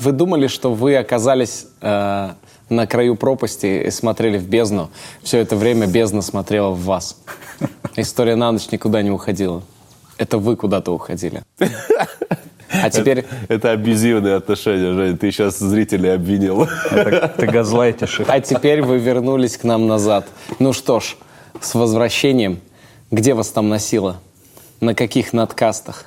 вы думали, что вы оказались э, на краю пропасти и смотрели в бездну. Все это время бездна смотрела в вас. История на ночь никуда не уходила. Это вы куда-то уходили. А теперь... Это, это абьюзивные отношения, Жень. Ты сейчас зрителей обвинил. Это, ты газлайтишь их. А теперь вы вернулись к нам назад. Ну что ж, с возвращением. Где вас там носило? На каких надкастах?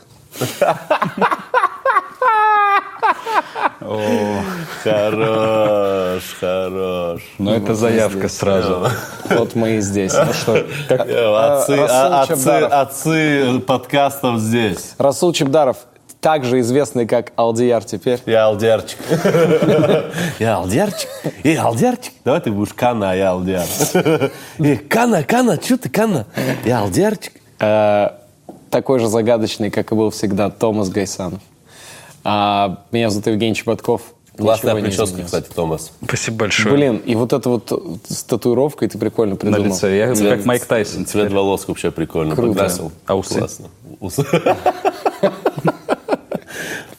Хорош, хорош. Но это заявка сразу. Вот мы и здесь. Ну что, Отцы, Расул а- отцы, подкастов здесь. Расул Чебдаров, также известный как Алдияр теперь. Я алдиарчик. Я алдиарчик. Эй, алдиарчик. Давай ты будешь Кана, а я алдиар. Эй, Кана, Кана, что ты Кана? Я алдиарчик. Э, такой же загадочный, как и был всегда Томас Гайсанов. А, меня зовут Евгений Чеботков. Классная не прическа, изменилось. кстати, Томас. Спасибо большое. Блин, и вот это вот с татуировкой ты прикольно на придумал. лице. Я Цвет- как Майк Тайсон. Цвет волос вообще прикольно. Круто. Покрасил. А усы? Классно. Усы.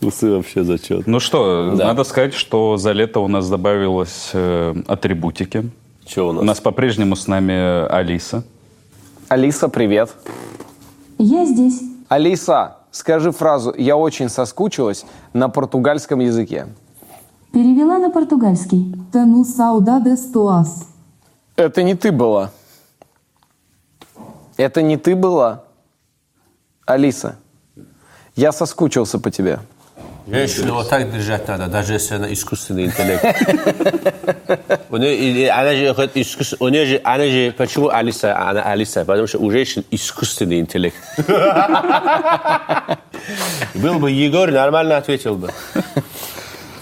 Усы вообще зачет. Ну что, Да. надо сказать, что за лето у нас добавилось э, атрибутики. Что у У нас? нас по-прежнему с нами Алиса. Алиса, привет. Я здесь. Алиса, скажи фразу «Я очень соскучилась» на португальском языке. Перевела на португальский. Тану saudades tuas. Это не ты была. Это не ты была. Алиса, я соскучился по тебе. Женщину вот так держать надо, даже если она искусственный интеллект. У нее, или она же нее же, она же, почему Алиса, она Алиса? Потому что у женщин искусственный интеллект. Был бы Егор, нормально ответил бы.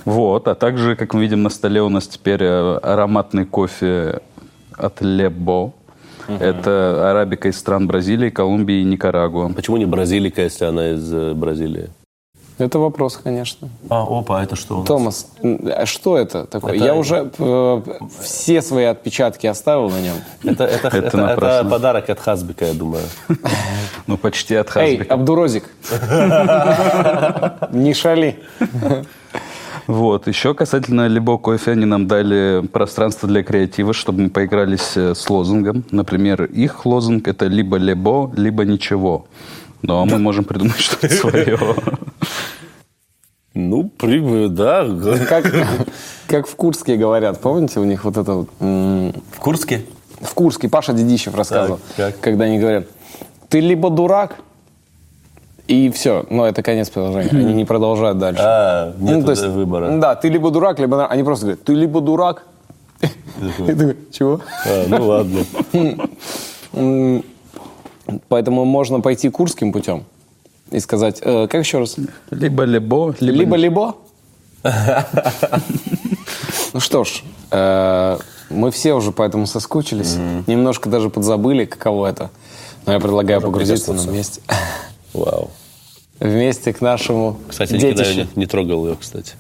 Вот, а также, как мы видим, на столе у нас теперь э, ароматный кофе от Лебо. Это арабика из стран Бразилии, Колумбии и Никарагуа. Почему не бразилика, если она из э, Бразилии? Это вопрос, конечно. А, опа, это что у нас? Томас, а что это такое? Это- Я уже э, все свои отпечатки оставил на нем. Это, это, это, это напрасно. подарок от Хазбика, я думаю. Ну, почти от Эй, Хазбика. Абдурозик, не шали. Вот, еще касательно Лебо кофе, они нам дали пространство для креатива, чтобы мы поигрались э, с лозунгом. Например, их лозунг это либо Лебо, либо ничего. Но мы можем придумать что-то свое. Ну, прибыль, да. Как, как в Курске говорят, помните, у них вот это вот, В Курске? в Курске Паша Дедищев рассказывал, Так, как? когда они говорят, ты либо дурак, и все, ну это конец приложения, они не продолжают дальше. А, нет Ну, то есть, выбора. Да, ты либо дурак, либо... Они просто говорят, ты либо дурак. И такой, чего? А, ну ладно. Поэтому можно пойти курским путем и сказать, э, как еще раз? Либо Лебо, либо... Либо-либо. Ну что ж, э, мы все уже поэтому соскучились. Немножко даже подзабыли, каково это. Но я предлагаю погрузиться на вместе. Вау. Вместе к нашему Кстати, никогда не трогал ее, кстати.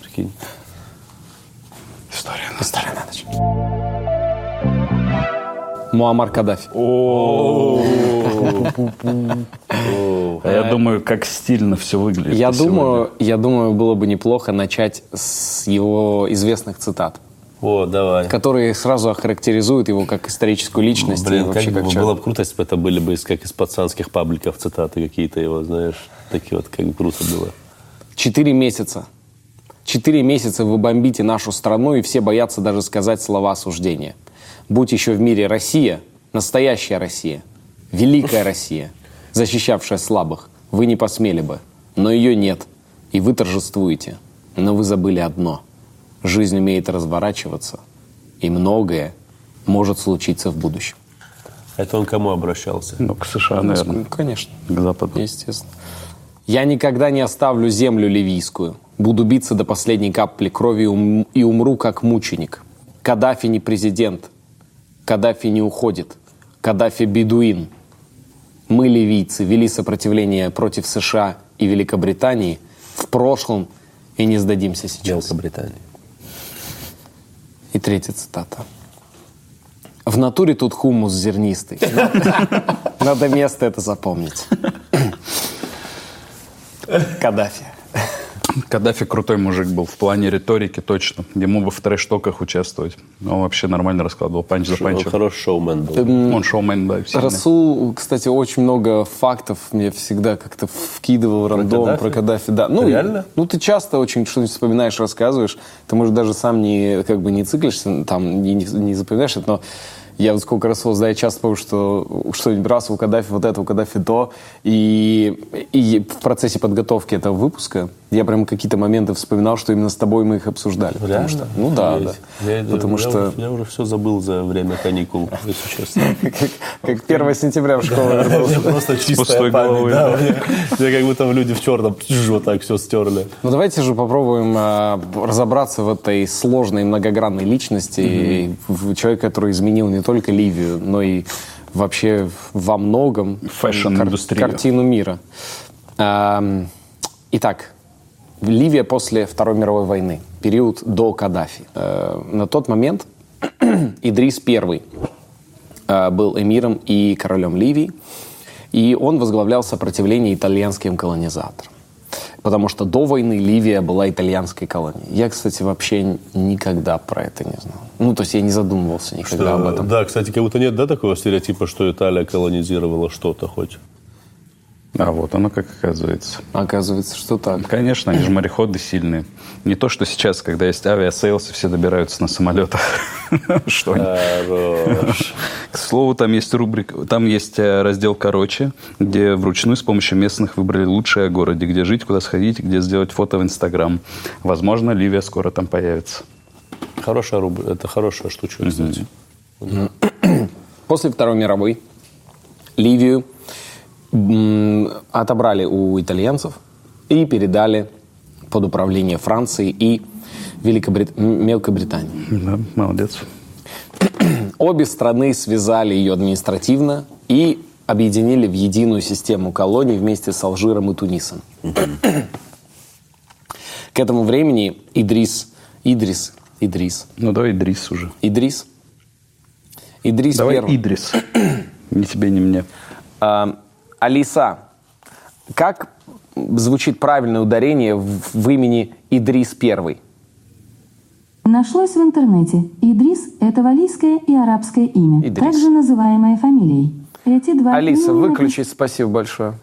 Прикинь. История на, История на ночь. Муаммар Каддафи. А я думаю, как стильно все выглядит. Я думаю, я думаю, было бы неплохо начать с его известных цитат, О, давай. которые сразу охарактеризуют его как историческую личность и Блин, вообще как как бы, было бы круто, если бы это были бы из, как из пацанских пабликов цитаты какие-то его, знаешь. Такие вот, как круто было. Четыре месяца. Четыре месяца вы бомбите нашу страну, и все боятся даже сказать слова осуждения. Будь еще в мире Россия, настоящая Россия, великая Россия, защищавшая слабых, вы не посмели бы. Но ее нет, и вы торжествуете. Но вы забыли одно. Жизнь умеет разворачиваться, и многое может случиться в будущем. Это он кому обращался? Ну, к США, наверное. Ну, конечно. К Западу. Естественно. Я никогда не оставлю землю ливийскую. Буду биться до последней капли крови и умру как мученик. Каддафи не президент. Каддафи не уходит. Каддафи бедуин. Мы, ливийцы, вели сопротивление против США и Великобритании в прошлом и не сдадимся сейчас. Великобритания. И третья цитата. В натуре тут хумус зернистый. Надо место это запомнить. Каддафи. Каддафи крутой мужик был в плане риторики точно. Ему бы в трэш-токах участвовать. Он вообще нормально раскладывал панч за Он панчем. хороший шоумен был. Он шоумен, да, сильный. Расул, кстати, очень много фактов мне всегда как-то вкидывал рандом Каддафи? про Каддафи. Да. Ну, Реально? Ну, ты часто очень что-нибудь вспоминаешь, рассказываешь. Ты, может, даже сам не, как бы не циклишься, там, не, не- не запоминаешь это, но я вот сколько раз да, я часто помню, что что-нибудь раз у Каддафи вот это, у Каддафи то. И, и в процессе подготовки этого выпуска я прям какие-то моменты вспоминал, что именно с тобой мы их обсуждали. Потому Реально? что, ну да, да. Я, Потому я что уже- я уже все забыл за время каникул, если честно. как, как 1 сентября в школу вернулся. Просто чистая память, Мне как будто люди в черном вот так все стерли. Ну давайте же попробуем а, разобраться в этой сложной многогранной личности человека, который изменил не только Ливию, но и вообще во многом Фэшн-индустрию. картину мира. Итак, Ливия после Второй мировой войны, период до Каддафи. Э, На тот момент Идрис I э, был эмиром и королем Ливии, и он возглавлял сопротивление итальянским колонизаторам. Потому что до войны Ливия была итальянской колонией. Я, кстати, вообще никогда про это не знал. Ну, то есть я не задумывался никогда об этом. Да, кстати, как будто нет, да, такого стереотипа, что Италия колонизировала что-то хоть. А вот оно как оказывается. Оказывается, что так. Конечно, они же мореходы сильные. Не то, что сейчас, когда есть Aviasales, и все добираются на самолетах. Что. К слову, там есть рубрика, там есть э, раздел «Короче», где вручную с помощью местных выбрали лучшее о городе, где жить, куда сходить, где сделать фото в Инстаграм. Возможно, Ливия скоро там появится. Хорошая рубрика, это хорошая штучка, кстати. После Второй мировой Ливию отобрали у итальянцев и передали под управление Франции и Великобрит... Мелкобритании. Да, молодец. Обе страны связали ее административно и объединили в единую систему колоний вместе с Алжиром и Тунисом. К этому времени Идрис, Идрис, Идрис, Ну, давай Идрис уже. Идрис, Идрис Давай первый. Идрис. Ни тебе, ни мне. А, Алиса, как звучит правильное ударение в, в имени Идрис первый? Нашлось в интернете. Идрис – это валийское и арабское имя, Идрис. также называемое фамилией. Эти два Алиса, имени выключи, спасибо большое.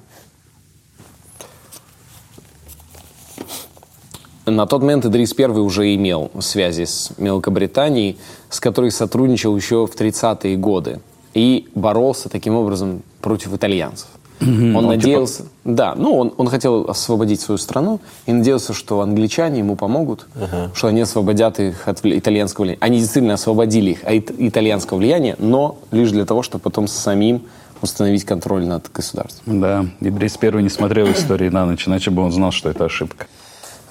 На тот момент Идрис I уже имел связи с Мелкобританией, с которой сотрудничал еще в 30-е годы и боролся таким образом против итальянцев. Он надеялся, да, ну он, он хотел освободить свою страну и надеялся, что англичане ему помогут, что они освободят их от итальянского влияния. Они действительно освободили их от итальянского влияния, но лишь для того, чтобы потом самим установить контроль над государством. Да, Идрис первый не смотрел истории на ночь, иначе бы он знал, что это ошибка.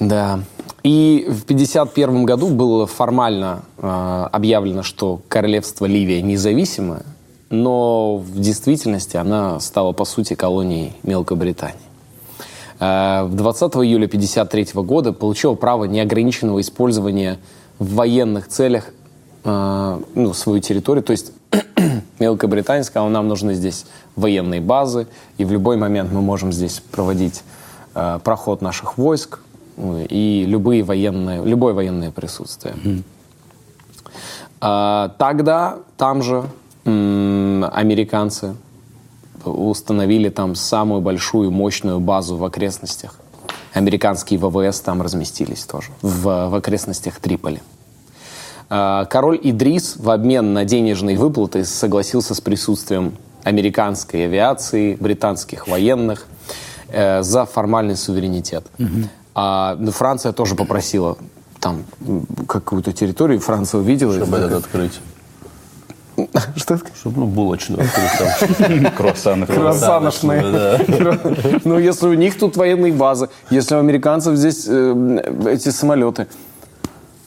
Да. И в 1951 году было формально э, объявлено, что королевство Ливия независимое, но в действительности она стала, по сути, колонией Мелкобритании. Э, в 20 июля 1953 года получил право неограниченного использования в военных целях э, ну, свою территорию. То есть Мелкобритания сказала, нам нужны здесь военные базы, и в любой момент мы можем здесь проводить э, проход наших войск ну, и любые военные, любое военное присутствие. А, Тогда там же американцы установили там самую большую мощную базу в окрестностях. Американские ВВС там разместились тоже, в, в окрестностях Триполи. А, Король Идрис в обмен на денежные выплаты согласился с присутствием американской авиации, британских военных э, за формальный суверенитет. А, ну, Франция тоже попросила там какую-то территорию, Франция увидела. Чтобы этот открыть. Что это? Чтобы, ну, булочную открыть там. Круассаны. Круассаношные. Ну, если у них тут военные базы, если у американцев здесь э, эти самолеты.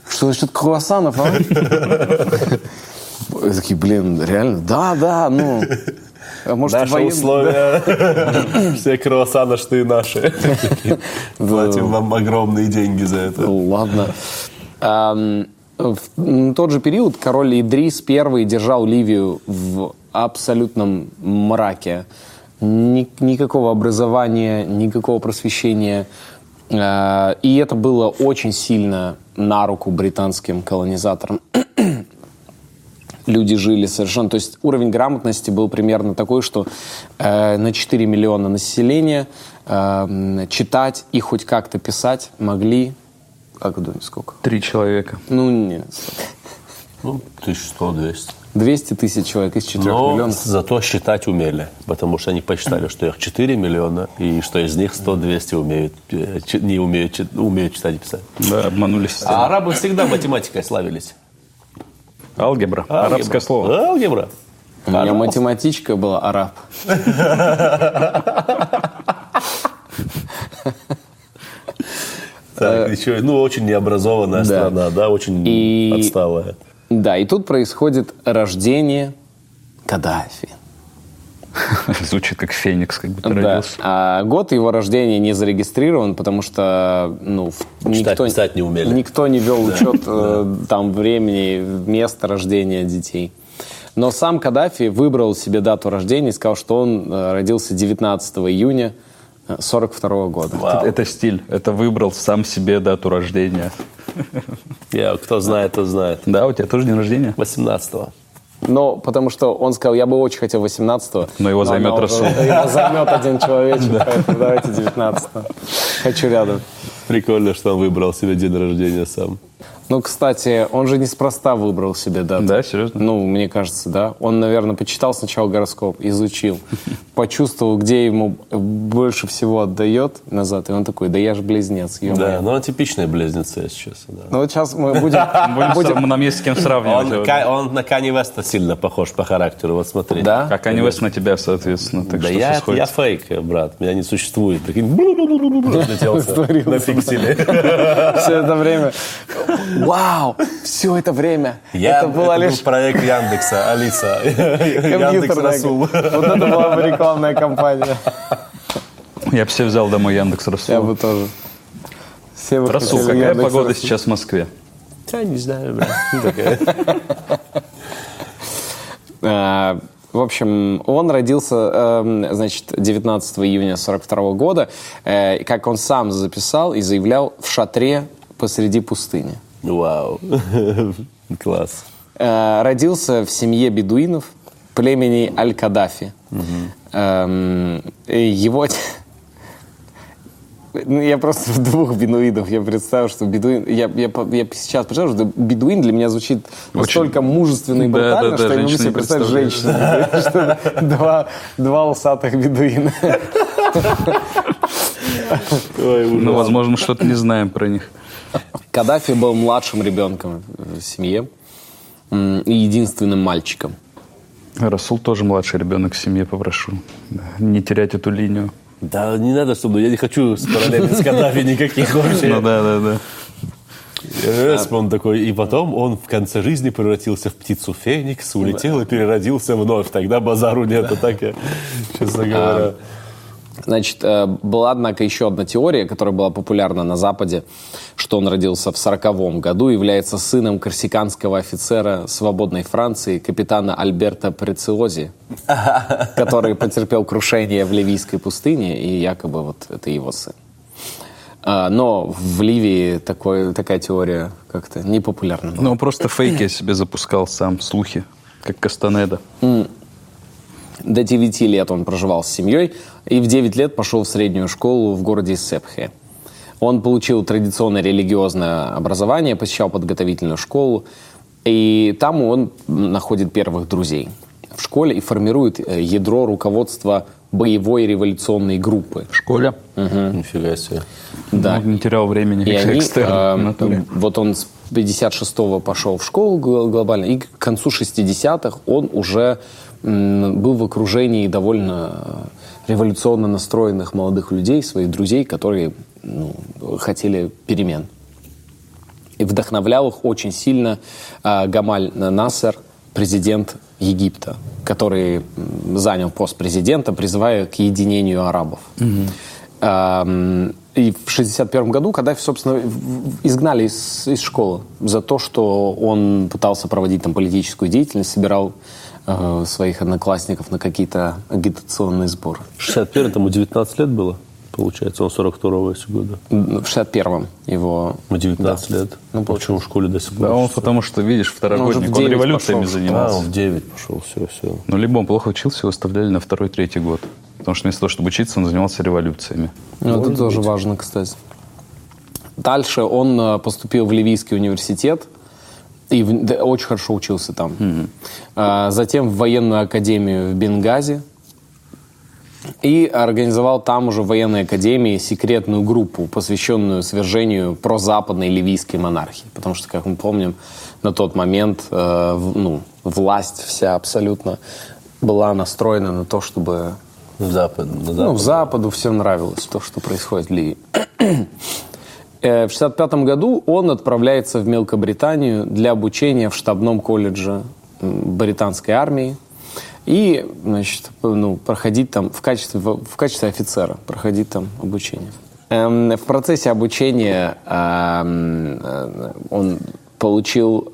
Что насчет круассанов, а? Такие, блин, реально? Да, да, ну... А может, Наши воен- условия, все круассаношные наши. Платим вам огромные деньги за это. Ну, Ладно. В тот же период король Идрис I держал Ливию в абсолютном мраке. Ни- никакого образования, никакого просвещения. Э, И это было очень сильно на руку британским колонизаторам. Люди жили совершенно... То есть уровень грамотности был примерно такой, что э, на 4 миллиона населения э, читать и хоть как-то писать могли... Как вы думаете, сколько? Три человека. Ну, нет. Ну, 1100-200. 200 тысяч человек из 4 Но миллионов. зато считать умели, потому что они посчитали, что их 4 миллиона, и что из них 100-200 умеют, э, не умеют, умеют читать и писать. Да, обманули систему. А арабы всегда математикой славились. Алгебра. Арабское слово. Алгебра. У меня математичка была араб. Так, еще, ну, очень необразованная да. страна, да, очень И- отсталая. Да, и тут происходит рождение Каддафи. Звучит как Феникс, как будто Да. родился. А год его рождения не зарегистрирован, потому что ну, никто, писать не умели. никто не вел учет э, там времени, места рождения детей. Но сам Каддафи выбрал себе дату рождения и сказал, что он э, родился 19 июня 1942 года. Вау. Это стиль. Это выбрал сам себе дату рождения. Я, кто знает, тот знает. Да, у тебя тоже день рождения? 18-го. Но потому что он сказал, я бы очень хотел 18-го. Но его займет она уже- Расул. Его займет один человечек, поэтому давайте 19-го. Хочу рядом. Прикольно, что он выбрал себе день рождения сам. Ну, кстати, он же неспроста выбрал себе дату. Да, серьезно? Ну, мне кажется, да. Он, наверное, почитал сначала гороскоп, изучил, почувствовал, где ему больше всего отдает назад, и он такой, да я же близнец, Да, но он типичный близнец, если честно. Да. Ну, вот сейчас мы будем... Будем, нам есть с кем сравнивать. Он, на Кани Веста сильно похож по характеру, вот смотри. Да? Как они Вест на тебя, соответственно. Так Да что я, фейк, брат, меня не существует. Прикинь, на пикселе. Все это время... Вау! Все это время! Я, это было был лишь проект Яндекса, Алиса. Яндекс. Расул. Вот это была бы рекламная кампания. Я бы все взял домой Яндекс Я Расул. бы тоже. Все бы Расул, какая Яндекс погода Расул. сейчас в Москве? Я не знаю, брат. Ну. Э, В общем, он родился, эм, значит, 19 июня 42 года, э, как он сам записал и заявлял, в шатре посреди пустыни. Вау. Класс. Э, Родился в семье бедуинов племени Аль-Кадафи. Эм, и Его... Ну, я просто в двух бедуинов. Я представил, что бедуин... Я, я, я сейчас представляю, что бедуин для меня звучит настолько мужественно и Да, брутально, да, да, что я не могу себе представить женщину. Что Два, два усатых бедуина. Ну, возможно, что-то не знаем про них. Каддафи был младшим ребенком в семье и единственным мальчиком. Расул тоже младший ребенок в семье, попрошу. Не терять эту линию. Да не надо, чтобы... Я не хочу с параллели с Каддафи никаких вообще. Ну да, да, да. Yes, он такой, и потом он в конце жизни превратился в птицу Феникс, улетел и переродился вновь. Тогда базару нет, а так я, честно говоря. Значит, э, была, однако, еще одна теория, которая была популярна на Западе, что он родился в 40 году, является сыном корсиканского офицера свободной Франции, капитана Альберта Прециози, который потерпел крушение в Ливийской пустыне, и якобы вот это его сын. А, Но в Ливии такой, такая теория как-то не популярна. была. Ну, он просто фейки я себе запускал сам, слухи, как Кастанеда. До 9 лет он проживал с семьей и в 9 лет пошел в среднюю школу в городе Сепхе. Он получил традиционное религиозное образование, посещал подготовительную школу, и там он находит первых друзей в школе и формирует э, ядро руководства боевой революционной группы. В школе? Нифига себе. Да. Ну, не терял времени. И они, экстерн, э, вот он с 56-го пошел в школу гл- глобально, и к концу 60-х он уже был в окружении довольно революционно настроенных молодых людей, своих друзей, которые ну, хотели перемен. И вдохновлял их очень сильно э, Гамаль Насер, президент Египта, который занял пост президента, призывая к единению арабов. Эм, И в 1961 году Каддафи, собственно, изгнали из, из школы за то, что он пытался проводить там политическую деятельность, собирал э, своих одноклассников на какие-то агитационные сборы. В 61 ему 19 лет было, получается. Он 42-го если года. В 61-м его... Ему 19 лет. Ну, Ну, почему в школе до сих пор? Да, он потому что, видишь, второгодник, Ну, уже в он 9 революциями пошел. Занимался. он в 9 пошел, все, все. Ну, либо он плохо учился, его оставляли на второй, третий год. Потому что вместо того, чтобы учиться, он занимался революциями. Ну, это тоже важно, кстати. Дальше он э, поступил в Ливийский университет и в- да, очень хорошо учился там. А, Затем в военную академию в Бенгази и организовал там уже в военной академии секретную группу, посвященную свержению прозападной ливийской монархии. Потому что, как мы помним, на тот момент э, в- ну, власть вся абсолютно была настроена на то, чтобы На запад, на запад. ну, Западу все нравилось, то, что происходит в Ливии. Э, В 65 году он отправляется в Мелкобританию для обучения в штабном колледже британской армии и, значит, ну, проходить там в качестве, в качестве офицера, проходить там обучение. Эм, В процессе обучения э, он получил...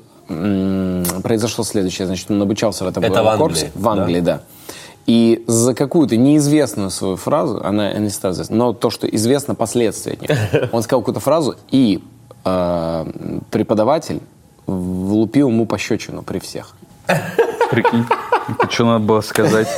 Произошло следующее. Значит, он обучался в этом Это в Англии, корпусе. В Англии, да. И за какую-то неизвестную свою фразу, она не стала известна, но то, что известно последствия от нее. Он сказал какую-то фразу, и э, преподаватель влупил ему пощечину при всех. Прикинь, что надо было сказать?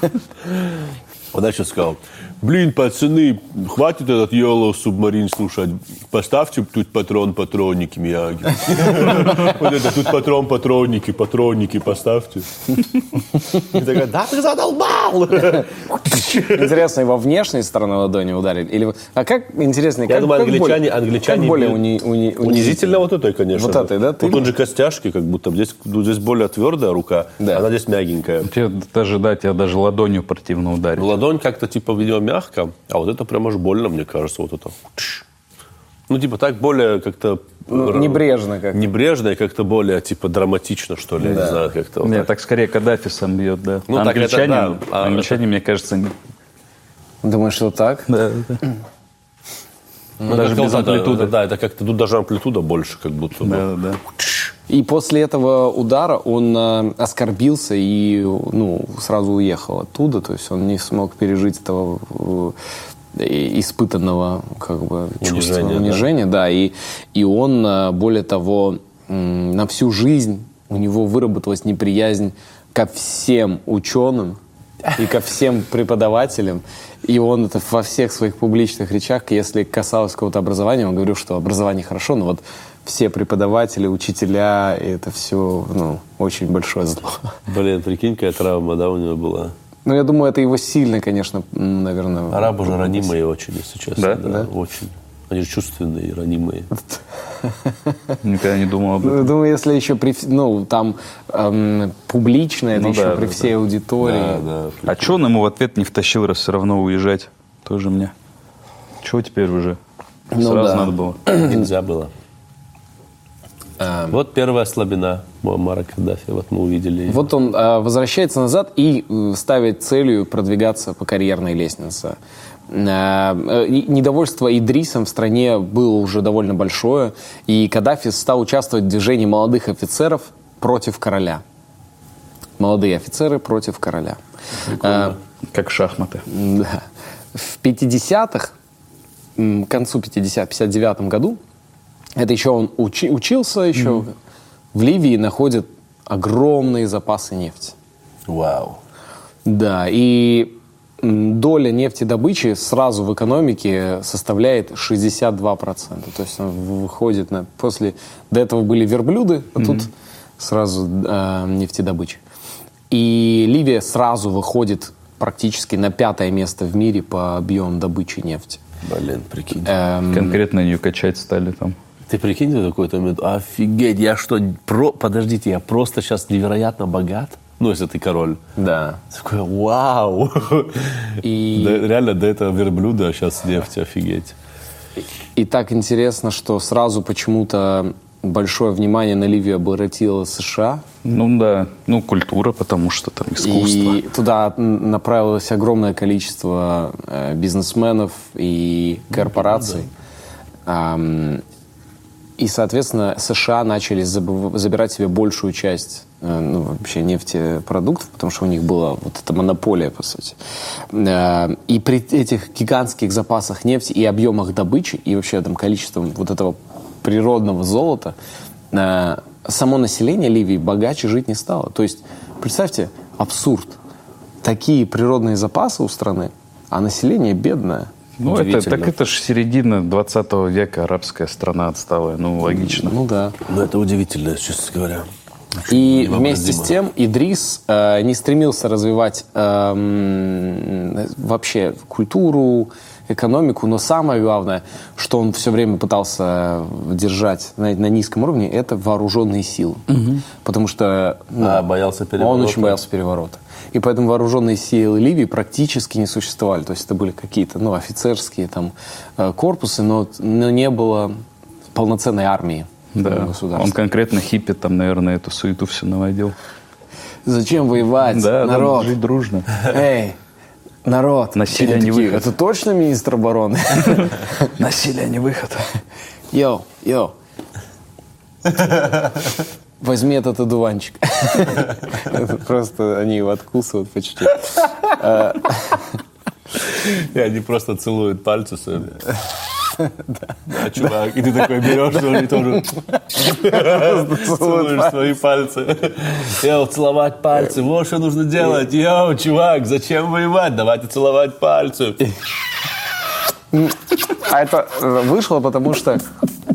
Он дальше сказал, блин, пацаны, хватит этот Yellow Submarine слушать. Поставьте тут патрон, патронники, Мияги. Вот это тут патрон, патронники, патронники поставьте. И такая, да ты задолбал! Интересно, его внешней стороны ладони ударили? Или... А как, интересно, Я как, думаю, как англичане, более, англичане... как более уни- уни- унизительно вот этой, конечно. Вот этой, да? Ты- Вот он же костяшки, как будто. Здесь, ну, здесь более твердая рука, Да. она здесь мягенькая. Тебе даже, да, тебя даже ладонью противно ударить. Ну, ладонь как-то типа видимо мягко, а вот это прям аж больно, мне кажется, вот это. Ну, типа так более как-то... Ну, небрежно как. Небрежно и как-то более, типа, драматично, что ли, я не знаю, как-то вот Нет, так. так скорее Каддафи сам бьет, да. Ну, так это англичане, да, а англичане мне кажется, не- Думаешь, что так? да, да. Ну, даже без это, амплитуды. Да, это как-то тут даже амплитуда больше, как будто. бы. Да, да, да. И после этого удара он э, оскорбился и ну, сразу уехал оттуда. То есть он не смог пережить этого э, испытанного как бы, чувства Унижения, да. унижения. Да. И, и он, э, более того, на всю жизнь у него выработалась неприязнь ко всем ученым и ко всем преподавателям. И он это во всех своих публичных речах, если касалось какого-то образования, он говорил, что образование хорошо, но вот все преподаватели, учителя, и это все ну, очень большое зло. Блин, прикинь, какая травма, да, у него была. Ну, я думаю, это его сильно, конечно, наверное... Арабы же ранимые очень, если честно. Да? Очень. Они же чувственные, ранимые. Никогда не думал об этом. Думаю, если еще при, ну, там эм, публично, это Ну еще да, при да, всей аудитории. Да, да. А че он ему в ответ не втащил, раз все равно уезжать? Тоже мне. Чего теперь уже? Ну Сразу да. надо было. Нельзя было. Эм, Вот первая слабина Муаммара Каддафи. Вот мы увидели. Вот он э, возвращается назад и э, ставит целью продвигаться по карьерной лестнице. Э, недовольство Идрисом в стране было уже довольно большое, и Каддафи стал участвовать в движении молодых офицеров против короля. Молодые офицеры против короля. Э, Как шахматы. да. В 50-х, м, к концу 50 59 году, это еще он учи- учился еще, в Ливии находят огромные запасы нефти. Вау. Да, и доля нефтедобычи сразу в экономике составляет 62%. То есть он выходит на... После... До этого были верблюды, а тут сразу э, нефтедобыча. И Ливия сразу выходит практически на пятое место в мире по объему добычи нефти. Блин, прикинь. Эм, Конкретно ее качать стали там. Ты прикинь в какой-то момент, офигеть, я что, про... подождите, я просто сейчас невероятно богат? Ну, если ты король. да. Такой, вау! И- Да, реально до этого верблюда сейчас нефть, офигеть. И так интересно, что сразу почему-то большое внимание на Ливию обратила США. Ну да, ну культура, потому что там искусство. И туда направилось огромное количество э, бизнесменов и корпораций. Ам, И, соответственно, США начали заб- забирать себе большую часть э, ну, вообще нефтепродуктов, потому что у них была вот эта монополия, по сути. Э, И при этих гигантских запасах нефти и объемах добычи, и вообще там количеством вот этого природного золота, э, само население Ливии богаче жить не стало. То есть, представьте, абсурд. Такие природные запасы у страны, а население бедное. Ну, это, так это же середина 20 века, арабская страна отсталая. Ну, логично. Ну да. Ну, это удивительно, честно говоря. И вместе с тем Идрис э, не стремился развивать эм, вообще культуру, экономику, но самое главное, что он все время пытался держать на, на низком уровне, это вооруженные силы. Потому что ну, А, боялся он переворота? очень боялся переворота. И поэтому вооруженные силы Ливии практически не существовали. То есть это были какие-то ну, офицерские там, э, корпусы, но, но не было полноценной армии. Да, государства. он конкретно хиппи там, наверное, эту суету все наводил. Зачем воевать, Да, да, народ? жить дружно. Эй, народ. Насилие Они не такие, выход. Это точно министр обороны? Насилие не выход. Йоу, йоу. Возьми этот одуванчик. Просто они его откусывают почти. И они просто целуют пальцы своими. Да, чувак, и ты такой берешь и тоже целуешь свои пальцы. Йоу, целовать пальцы, вот что нужно делать. Йоу, чувак, зачем воевать? Давайте целовать пальцы. А это вышло, потому что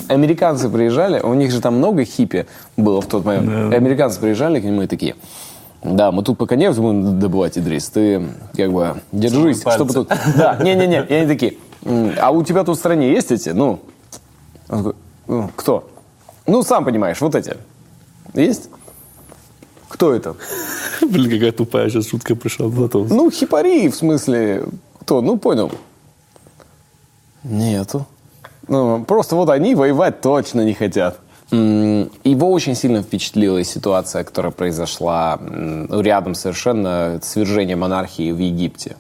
американцы приезжали, у них же там много хиппи было в тот момент. И американцы приезжали к нему и такие, да, мы тут пока нефть будем добывать, Идрис, ты как бы держись, чтобы пальцы. тут... Да, не-не-не, и они такие, «М, а у тебя тут в стране есть эти, ну, Он такой, «Ну, кто? Ну, сам понимаешь, вот эти. Есть? Кто это? Блин, какая тупая сейчас шутка пришла. Ну, хипари, в смысле, кто? Ну, понял. Нету. Ну, просто вот они воевать точно не хотят. Его очень сильно впечатлила ситуация, которая произошла рядом совершенно свержение монархии в Египте.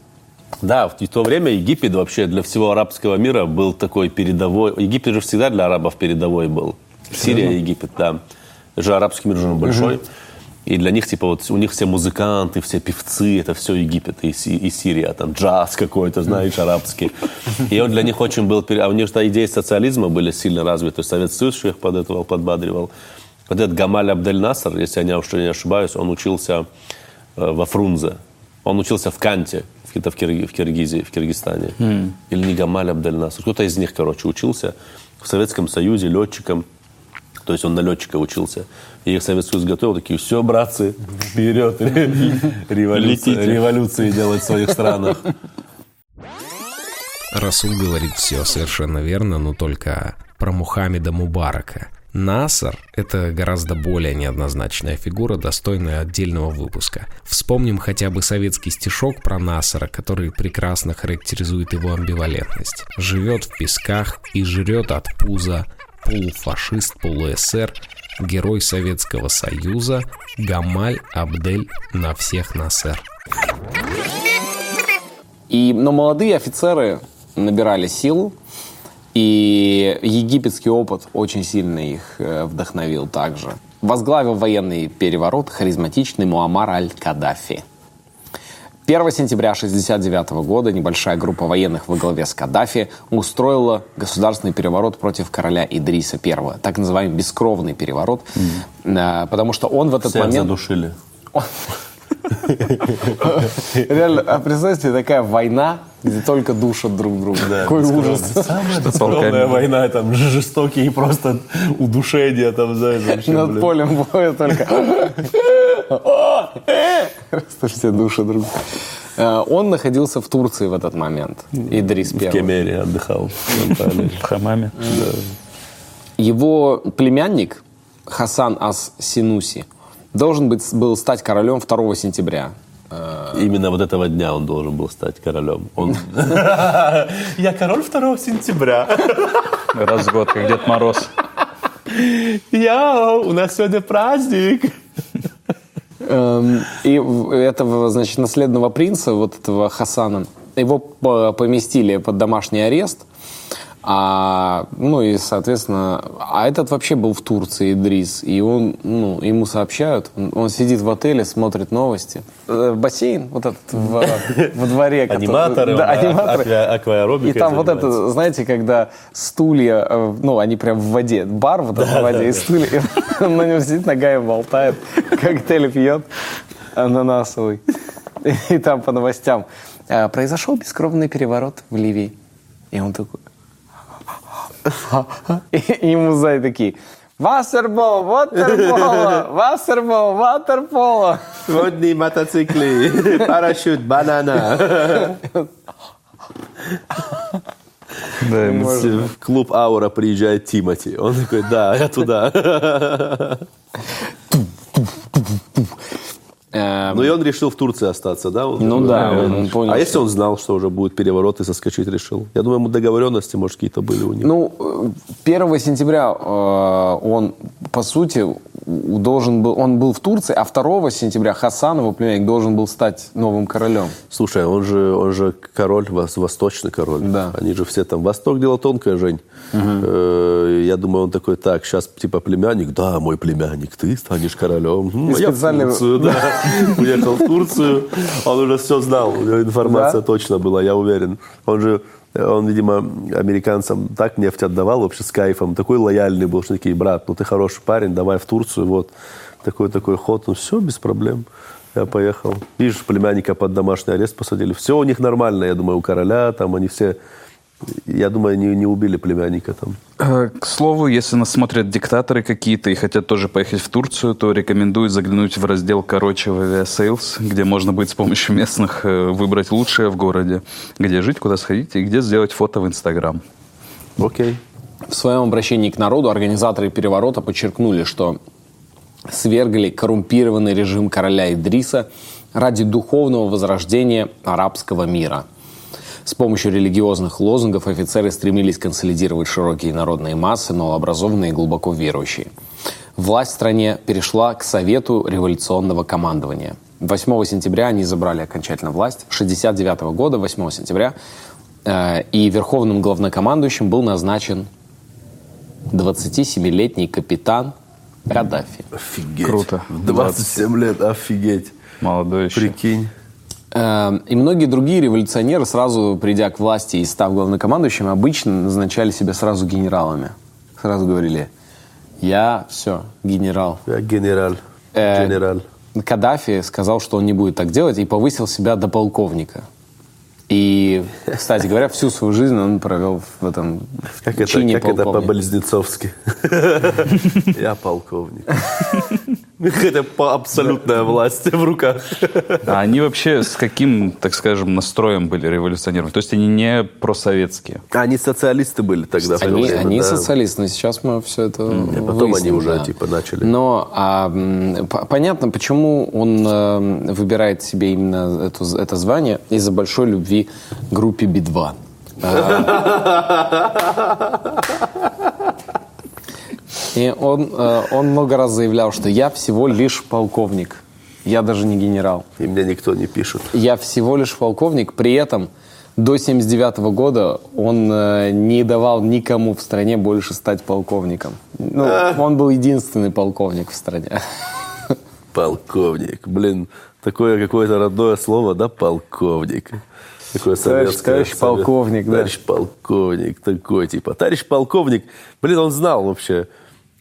Да, в то время Египет вообще для всего арабского мира был такой передовой. Египет же всегда для арабов передовой был. Сирия, Египет, да. Же арабский мир же большой. И для них, типа, вот у них все музыканты, все певцы, это все Египет и, и Сирия, там джаз какой-то, знаешь, арабский. И он для них очень был... А у них же идеи социализма были сильно развиты. То есть Советский Союз их подэтовал, подбадривал. Вот этот Гамаль Абдель Наср, если я не, ошибаюсь, он учился э, во Фрунзе. Он учился в Канте, в, где-то в, Кирги- в Киргизии, в Киргизстане. Или не Гамаль Абдель Наср. Кто-то из них, короче, учился в Советском Союзе летчиком. То есть он на летчика учился. И их Советский Союз готовил, такие, все, братцы, вперед, революция, революции делать в своих странах. Расул говорит все совершенно верно, но только про Мухаммеда Мубарака. Насар – это гораздо более неоднозначная фигура, достойная отдельного выпуска. Вспомним хотя бы советский стишок про Насара, который прекрасно характеризует его амбивалентность. Живет в песках и жрет от пуза, полуфашист, полуэсер, герой Советского Союза, Гамаль Абдель на всех Насер. И, но молодые офицеры набирали силу, и египетский опыт очень сильно их э, вдохновил также. Возглавил военный переворот харизматичный Муаммар аль-Каддафи. 1 сентября 1969 года небольшая группа военных во главе с Каддафи устроила государственный переворот против короля Идриса I. Так называемый бескровный переворот. Э, Потому что он в этот Всех момент... задушили. Реально, а представьте, такая война, где только душат друг друга. Какой ужас. Самая бескровная война, там жестокие просто удушения, там, знаешь, вообще, Над блин. полем боя только. Просто все души друг друга. Э, Он находился в Турции в этот момент. Идрис В Первый. Кемере отдыхал. в. В хамаме. Его племянник Хасан Ас-Синуси должен быть, был стать королем 2 сентября. Именно вот этого дня он должен был стать королем. Он... Я король 2 сентября. Раз в год, как Дед Мороз. Я, у нас сегодня праздник. Эм, И этого, значит, наследного принца, вот этого Хасана, его по- поместили под домашний арест. А, ну и, соответственно, а этот вообще был в Турции, Идрис, и он, ну, ему сообщают, он, сидит в отеле, смотрит новости. Э, Бассейн вот этот в- во дворе. Аниматоры, Да, а- аниматоры. аква- акваэробикой И там вот это, знаете, когда стулья, э, ну, они прям в воде, бар вот в воде, и стулья, на нем сидит, ногами болтает, коктейль пьет ананасовый. И там по новостям э, произошел бескровный переворот в Ливии. И он такой... И ему сзади такие... Вассербол, ватерполо, вассербол, ватерполо. Водные мотоциклы, парашют, банана. Да, В клуб Аура приезжает Тимати. Он такой, да, я туда. Э, Ну и он решил в Турции остаться, да? Он- Ну да, он понял, А если он знал, что уже будет переворот и соскочить решил? Я думаю, ему договоренности, может, какие-то были у него. Ну, э, 1 сентября э, он, по сути, должен был, он был в Турции, а 2 сентября Хасан, его племянник, должен был стать новым королем. Слушай, он же, он же король, вос- восточный король. Да. Они же все там. Восток дело тонкое, Жень. Э, Я думаю, он такой, так, сейчас типа племянник, да, мой племянник, ты станешь королем. И Я в специально- Турцию, да. Уехал в Турцию, он уже все знал, у него информация точно была, я уверен. Он же, он, видимо, американцам так нефть отдавал вообще с кайфом, такой лояльный был, что такие, брат, ну ты хороший парень, давай в Турцию, вот. Такой-такой ход, ну все, без проблем. Я поехал. Видишь, племянника под домашний арест посадили. Все у них нормально, я думаю, у короля, там они все, я думаю, не, не убили племянника там. Э, К слову, если нас смотрят диктаторы какие-то и хотят тоже поехать в Турцию, то рекомендую заглянуть в раздел «Короче» в Aviasales, где можно будет с помощью местных э, выбрать лучшее в городе, где жить, куда сходить и где сделать фото в Инстаграм. Окей. В своем обращении к народу организаторы переворота подчеркнули, что свергли коррумпированный режим короля Идриса ради духовного возрождения арабского мира. С помощью религиозных лозунгов офицеры стремились консолидировать широкие народные массы, малообразованные и глубоко верующие. Власть в стране перешла к Совету революционного командования. 8 сентября они забрали окончательно власть. 69 года, 8 сентября. э, И верховным главнокомандующим был назначен 27-летний капитан Каддафи. Офигеть. Круто. В 27 лет, офигеть. Молодой еще. Прикинь. Э, И многие другие революционеры, сразу придя к власти и став главнокомандующим, обычно назначали себя сразу генералами. Сразу говорили, я все, генерал. Я генерал. Э, Генерал. Каддафи сказал, что он не будет так делать, и повысил себя до полковника. И, кстати говоря, всю свою жизнь он провел в этом в Как это, чине как это полковника. по-близнецовски? Я полковник. Это по- абсолютная власть в руках. А они вообще с каким, так скажем, настроем были революционерами? То есть они не просоветские. Они социалисты были тогда. Они, время, они да. социалисты, но сейчас мы все это И потом они выясним, уже да. типа начали. Но а, понятно, почему он э, выбирает себе именно эту, это звание из-за большой любви к группе Би-2. И он, э, он много раз заявлял, что я всего лишь полковник. Я даже не генерал. И мне никто не пишет. Я всего лишь полковник, при этом до 79 года он э, не давал никому в стране больше стать полковником. Ну, он был единственный полковник в стране. Полковник. Блин, такое какое-то родное слово, да, полковник. Такое Товарищ- товарищ совет- полковник, да. Товарищ полковник, такой типа. Товарищ полковник, блин, он знал вообще.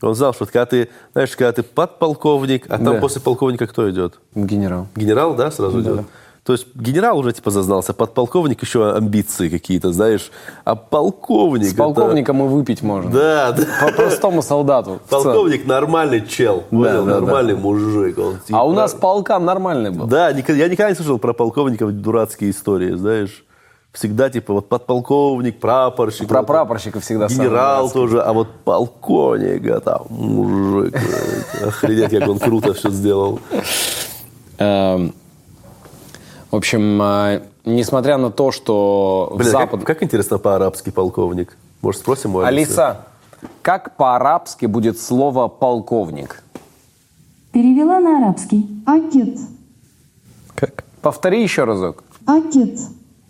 Он знал, что когда ты, знаешь, когда ты подполковник, а там Да. после полковника кто идет? Генерал. Генерал, да, сразу идет? То есть генерал уже типа зазнался, подполковник еще амбиции какие-то, знаешь, а полковник... С это- полковником и выпить можно. Да, да. По простому солдату. Полковник нормальный чел, понял? да, да. нормальный мужик. Он, типа- А у нас полкан нормальный был. Да, я никогда не слышал про полковников дурацкие истории, знаешь. Всегда типа вот подполковник, прапорщик. Про вот, прапорщика всегда Генерал тоже, а вот полковник, это мужик. э, Охренеть, как он круто все сделал. Эм, В общем, э, несмотря на то, что Блин, а Запад... как, как интересно по-арабски полковник? Может, спросим у Алисы? Алиса, как по-арабски будет слово «полковник»? Перевела на арабский. Акид, Как? Повтори еще разок. акид,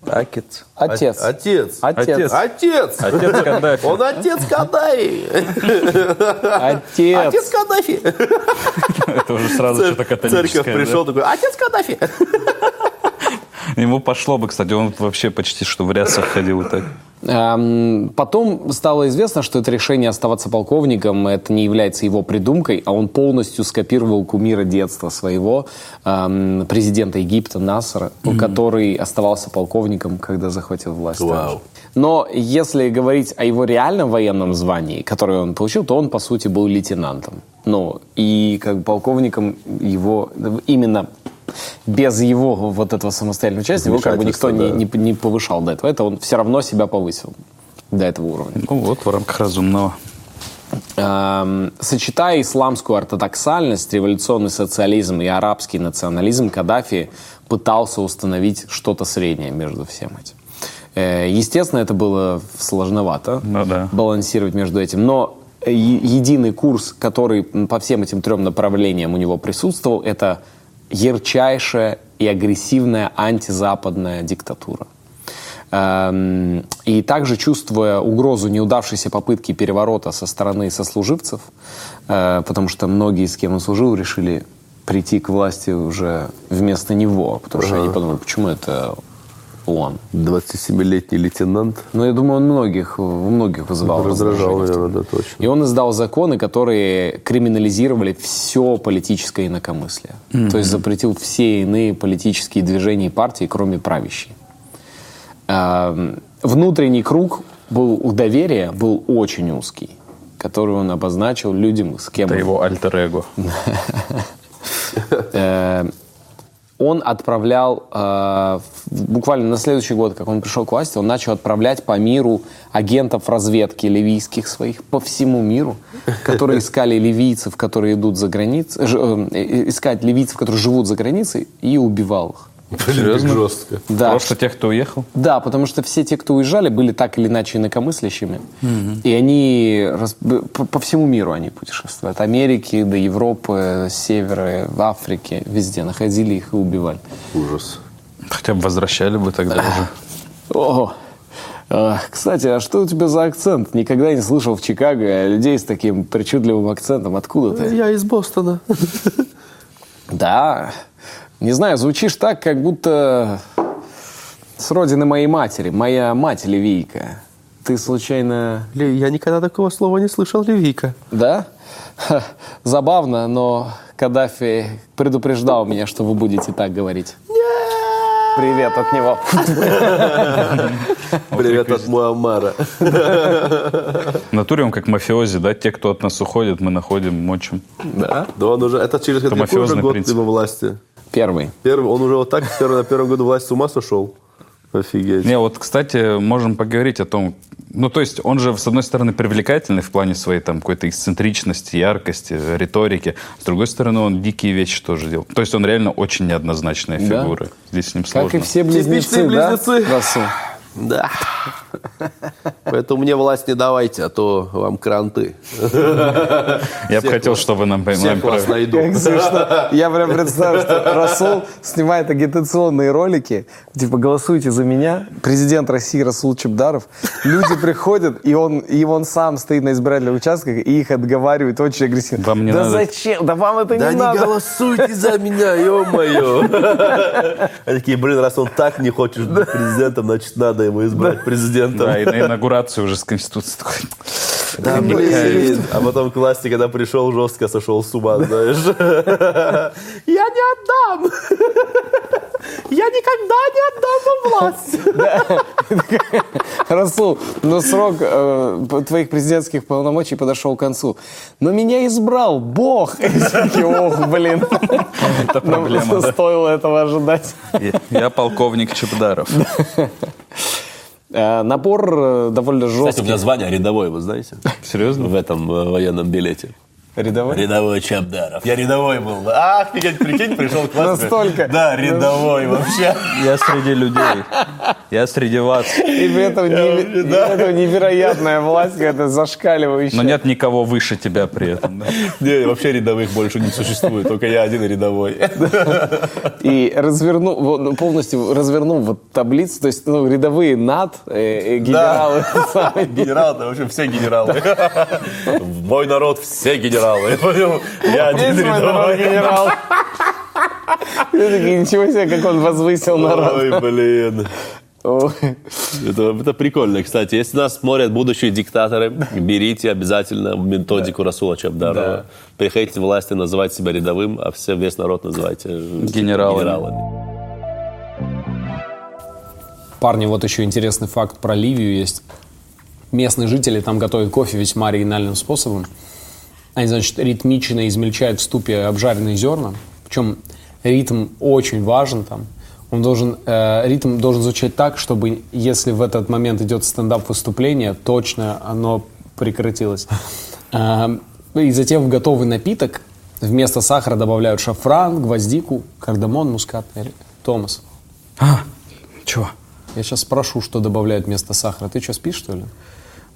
Отец. О- Отец. Отец. Отец. Отец Каддафи. Он отец Каддафи. Отец. Отец Каддафи. Это уже сразу что-то Церковь католическое. пришел такой, отец Каддафи. да? Ему пошло бы, кстати, он вообще почти что в рясах ходил так. Эм, Потом стало известно, что это решение оставаться полковником, это не является его придумкой, а он полностью скопировал кумира детства своего, эм, президента Египта Насара, который оставался полковником, когда захватил власть. Также. Но если говорить о его реальном военном звании, которое он получил, то он, по сути, был лейтенантом. Ну, и как полковником его именно без его вот этого самостоятельного участия его как бы никто не, Вмешательства, не, не повышал до этого. Это он все равно себя повысил до этого уровня. Ну вот, в рамках разумного. Эм, сочетая исламскую ортодоксальность, революционный социализм и арабский национализм, Каддафи пытался установить что-то среднее между всем этим. Э, естественно, это было сложновато Ну да. балансировать между этим, но единый курс, который по всем этим трем направлениям у него присутствовал, это ярчайшая и агрессивная антизападная диктатура. Эм, И также, чувствуя угрозу неудавшейся попытки переворота со стороны сослуживцев, э, потому что многие, с кем он служил, решили прийти к власти уже вместо него, потому что они подумали, почему это он. 27-летний лейтенант. Но я думаю, он многих, многих вызывал Раздражал, раздражение. наверное, да, точно. И он издал законы, которые криминализировали все политическое инакомыслие. То есть запретил все иные политические движения и партии, кроме правящей. Эм, Внутренний круг был, у доверия был очень узкий, который он обозначил людям, с кем Это он его альтер-эго. Э, он отправлял, э, буквально на следующий год, как он пришел к власти, он начал отправлять по миру агентов разведки ливийских своих по всему миру, которые искали ливийцев, которые идут за границей, ж- э, искать ливийцев, которые живут за границей, и убивал их. Серьезно? жестко. Да, Просто тех, кто уехал? да, потому что все те, кто уезжали, были так или иначе инакомыслящими. И они раз- по, по всему миру они путешествовали. От Америки до Европы, с севера, в Африке, везде. Находили их и убивали. Ужас. Хотя бы возвращали бы тогда уже. О, кстати, а что у тебя за акцент? Никогда не слышал в Чикаго людей с таким причудливым акцентом. Откуда ты? Я из Бостона. Да, не знаю, звучишь так, как будто с родины моей матери. Моя мать ливийка. Ты случайно... Я никогда такого слова не слышал, Левика. Да? Ха, Забавно, но Каддафи предупреждал меня, что вы будете так говорить. Привет от него. Привет от Муаммара. В натуре он как мафиози, да? Те, кто от нас уходит, мы находим, мочим. Да? Да он уже, это через мафиозный год принцип. его власти? Первый. Первый, он уже вот так первый, на первом году власти с ума сошел. Офигеть. Не, вот, кстати, можем поговорить о том, ну, то есть он же, с одной стороны, привлекательный в плане своей там какой-то эксцентричности, яркости, риторики. С другой стороны, он дикие вещи тоже делал. То есть он реально очень неоднозначная Да. фигура. Здесь с ним сложно. Как и все близнецы, Типичные да? близнецы. Расул? Да. Поэтому мне власть не давайте, а то вам кранты. Я бы хотел, чтобы нам... Всех вас найду. Я прям представляю, что Расул снимает агитационные ролики, типа «Голосуйте за меня». Президент России Расул Чебдаров. Люди приходят, и он, и он сам стоит на избирательных участках и их отговаривает очень агрессивно. Вам не да надо. зачем? Да вам это Да не не надо. голосуйте за меня, ё-моё. Они такие, блин, раз он так не хочет быть президентом, значит, надо его избрать президентом. Да, и на инаугурацию уже с Конституцией такой. Да, блин. А потом к власти, когда пришел, жестко сошел с ума, знаешь. Я не отдам. Я никогда не отдам вам власть. Расул, но срок э, твоих президентских полномочий подошел к концу. Но меня избрал Бог. Ох, блин. Это проблема, стоило этого ожидать. Я- полковник Чебдаров. Э, Напор э, довольно Кстати, у жесткий. меня звание рядовой, вы знаете? Серьезно? В этом военном билете. Рядовой? Рядовой Чабдаров. Я рядовой был. Ах, прикинь, прикинь, пришел к вас. Настолько? Да, рядовой вообще. Я среди людей. Я среди вас. И при этом, неверо- и при этом невероятная власть, какая-то зашкаливающая. Но нет никого выше тебя при этом. да. Не, вообще рядовых больше не существует, только я один рядовой. И развернул, вот, ну, полностью развернул вот таблицу, то есть ну, рядовые над, э, э, генералы. самые. Генерал, это вообще все генералы. Мой народ, все генералы. Понял? Я один Весь мой народ рядовой. генерал. Такие, ничего себе, как он возвысил народ. Ой, блин. Это, это прикольно, кстати. Если нас смотрят будущие диктаторы, берите обязательно методику Расула Чабдарова. Приходите в власти, называйте себя рядовым, а все, весь народ называйте Генералами. генералами. Парни, вот еще интересный факт про Ливию есть. Местные жители там готовят кофе весьма оригинальным способом. Они, значит, ритмично измельчают в ступе обжаренные зерна. Причем ритм очень важен там. Он должен, э, ритм должен звучать так, чтобы если в этот момент идет стендап-выступление, точно оно прекратилось. Э, и затем в готовый напиток вместо сахара добавляют шафран, гвоздику, кардамон, мускатный орех. Томас, А, чего? я сейчас спрошу, что добавляют вместо сахара. Ты что, спишь, что ли?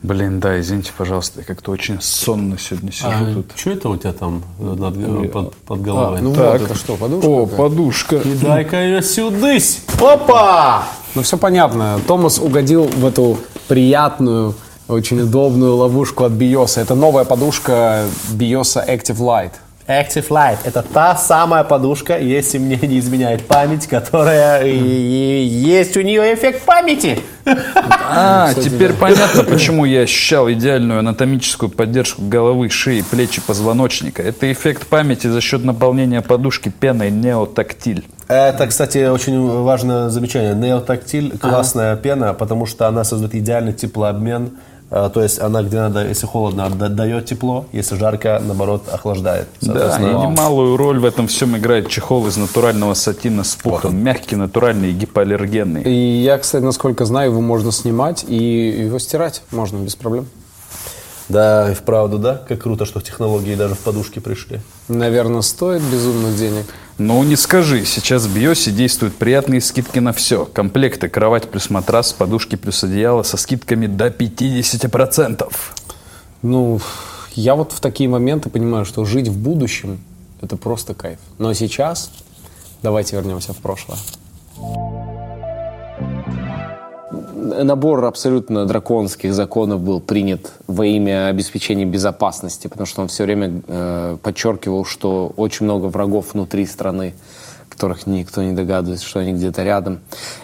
Блин, да, извините, пожалуйста, я как-то очень сонно сегодня сижу тут. Что это у тебя там над- под, под головой? А, ну Так. вот, это что, подушка? О, какая? подушка. Дай-ка ее сюдысь. Опа! Ну все понятно. Томас угодил в эту приятную, очень удобную ловушку от Биоса. Это новая подушка Биоса Active Light. Active Light – это та самая подушка, если мне не изменяет память, которая и- и есть у нее эффект памяти. А, теперь понятно, почему я ощущал идеальную анатомическую поддержку головы, шеи, плеч и позвоночника. Это эффект памяти за счет наполнения подушки пеной неотактиль. Это, кстати, очень важное замечание. Неотактиль – классная пена, потому что она создает идеальный теплообмен. А, То есть она, где надо, если холодно, дает тепло, если жарко, наоборот, охлаждает. Да, и немалую роль в этом всем играет чехол из натурального сатина с пухом. Мягкий, натуральный и гипоаллергенный. И я, кстати, насколько знаю, его можно снимать и его стирать можно без проблем. Да, и вправду, да? Как круто, что технологии даже в подушке пришли. Наверное, стоит безумных денег. Ну не скажи, сейчас в Биосе действуют приятные скидки на все. Комплекты, кровать плюс матрас, подушки плюс одеяло со скидками до 50%. Ну, я вот в такие моменты понимаю, что жить в будущем – это просто кайф. Но сейчас давайте вернемся в прошлое. Набор абсолютно драконских законов был принят во имя обеспечения безопасности, потому что он все время э, подчеркивал, что очень много врагов внутри страны, которых никто не догадывается, что они где-то рядом.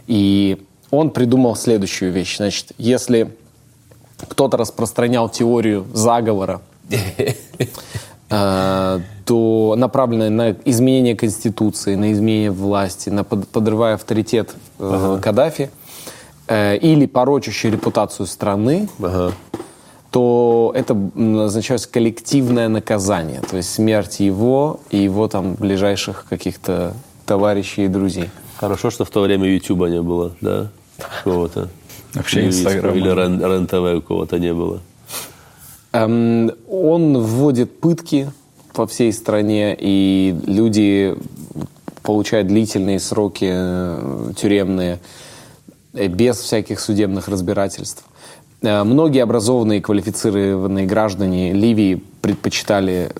И он придумал следующую вещь. Значит, если кто-то распространял теорию заговора, э, то направленная на изменение Конституции, на изменение власти, на под- подрывая авторитет э, Каддафи, э, или порочащую репутацию страны, то это м, назначалось коллективное наказание, то есть смерть его и его там ближайших каких-то товарищей и друзей. Хорошо, что в то время Ютуба не было, да? Какого-то. Вообще Или- Инстаграма. Или Рен- РЕН-ТВ у кого-то не было. Эм, он вводит пытки по всей стране, и люди получают длительные сроки э, тюремные без всяких судебных разбирательств. Э, Многие образованные и квалифицированные граждане Ливии предпочитали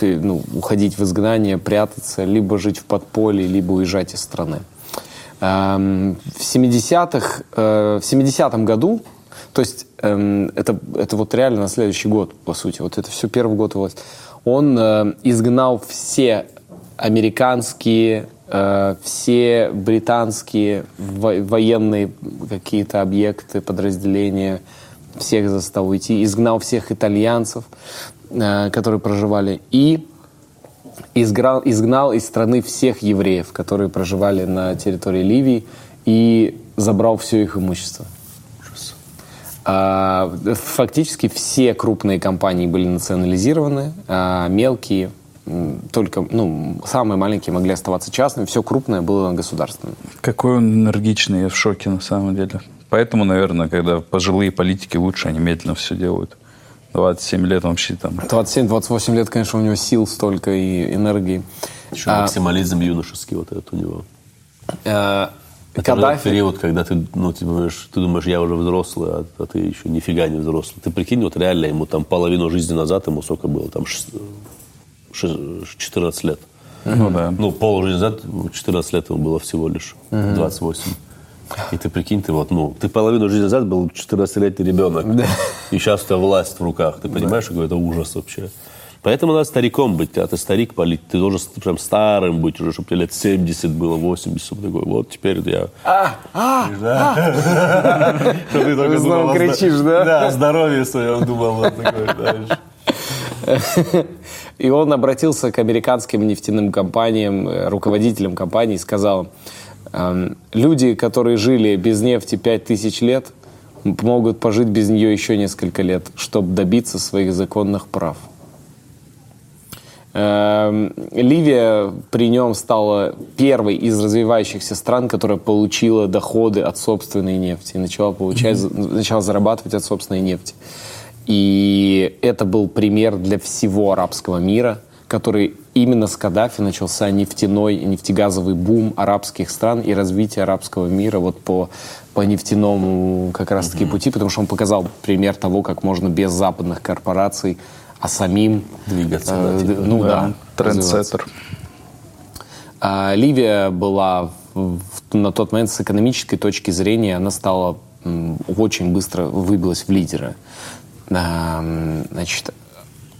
э, ну, уходить в изгнание, прятаться, либо жить в подполье, либо уезжать из страны. Эм, В 70-х, э, в 70-м году, то есть эм, это, это вот реально на следующий год, по сути, вот это все первый год власти, он э, изгнал все американские, э, все британские во- военные какие-то объекты, подразделения, всех заставил уйти, изгнал всех итальянцев, э, которые проживали, и изгнал, изгнал из страны всех евреев, которые проживали на территории Ливии, и забрал все их имущество. А, Фактически все крупные компании были национализированы, а мелкие только, ну, самые маленькие могли оставаться частными, все крупное было государственным. Какой он энергичный, я в шоке на самом деле. Поэтому, наверное, когда пожилые политики лучше, они медленно все делают. 27 лет вообще там. 27-28 лет, конечно, у него сил столько и энергии. Еще А, максимализм юношеский вот этот у него. э, Это Каддафи, период, когда ты, ну, ты думаешь, ты думаешь, я уже взрослый, а, а ты еще нифига не взрослый. Ты прикинь, вот реально ему там половину жизни назад, ему сколько было, там 14 лет. Ну да. Ну, пол жизни назад, 14 лет ему было всего лишь, 28. И ты прикинь, ты вот, ну, ты половину жизни назад был 14-летний ребенок. И сейчас у тебя власть в руках. Ты понимаешь, какой это ужас вообще? Поэтому надо стариком быть. Когда ты старик, полить, ты должен прям старым быть уже, чтобы тебе лет 70 было, 80. Чтобы такой, вот теперь я... Чтобы ты только снова думал о зда- кричишь, да? Да, здоровье своем думал. вот. И он обратился к американским нефтяным компаниям, э, руководителям компаний и сказал, эм, люди, которые жили без нефти 5000 лет, могут пожить без нее еще несколько лет, чтобы добиться своих законных прав. Эм, Ливия при нем стала первой из развивающихся стран, которая получила доходы от собственной нефти и начала, получать, начала зарабатывать от собственной нефти. И это был пример для всего арабского мира, который именно с Каддафи начался нефтяной, нефтегазовый бум арабских стран и развитие арабского мира вот по, по нефтяному как раз-таки пути, потому что он показал пример того, как можно без западных корпораций, а самим Двигаться, э, да, типа. ну да, развиваться. Трендсеттер. А, Ливия была в- в- на тот момент с экономической точки зрения, она стала очень быстро выбилась в лидеры. А, м, Значит,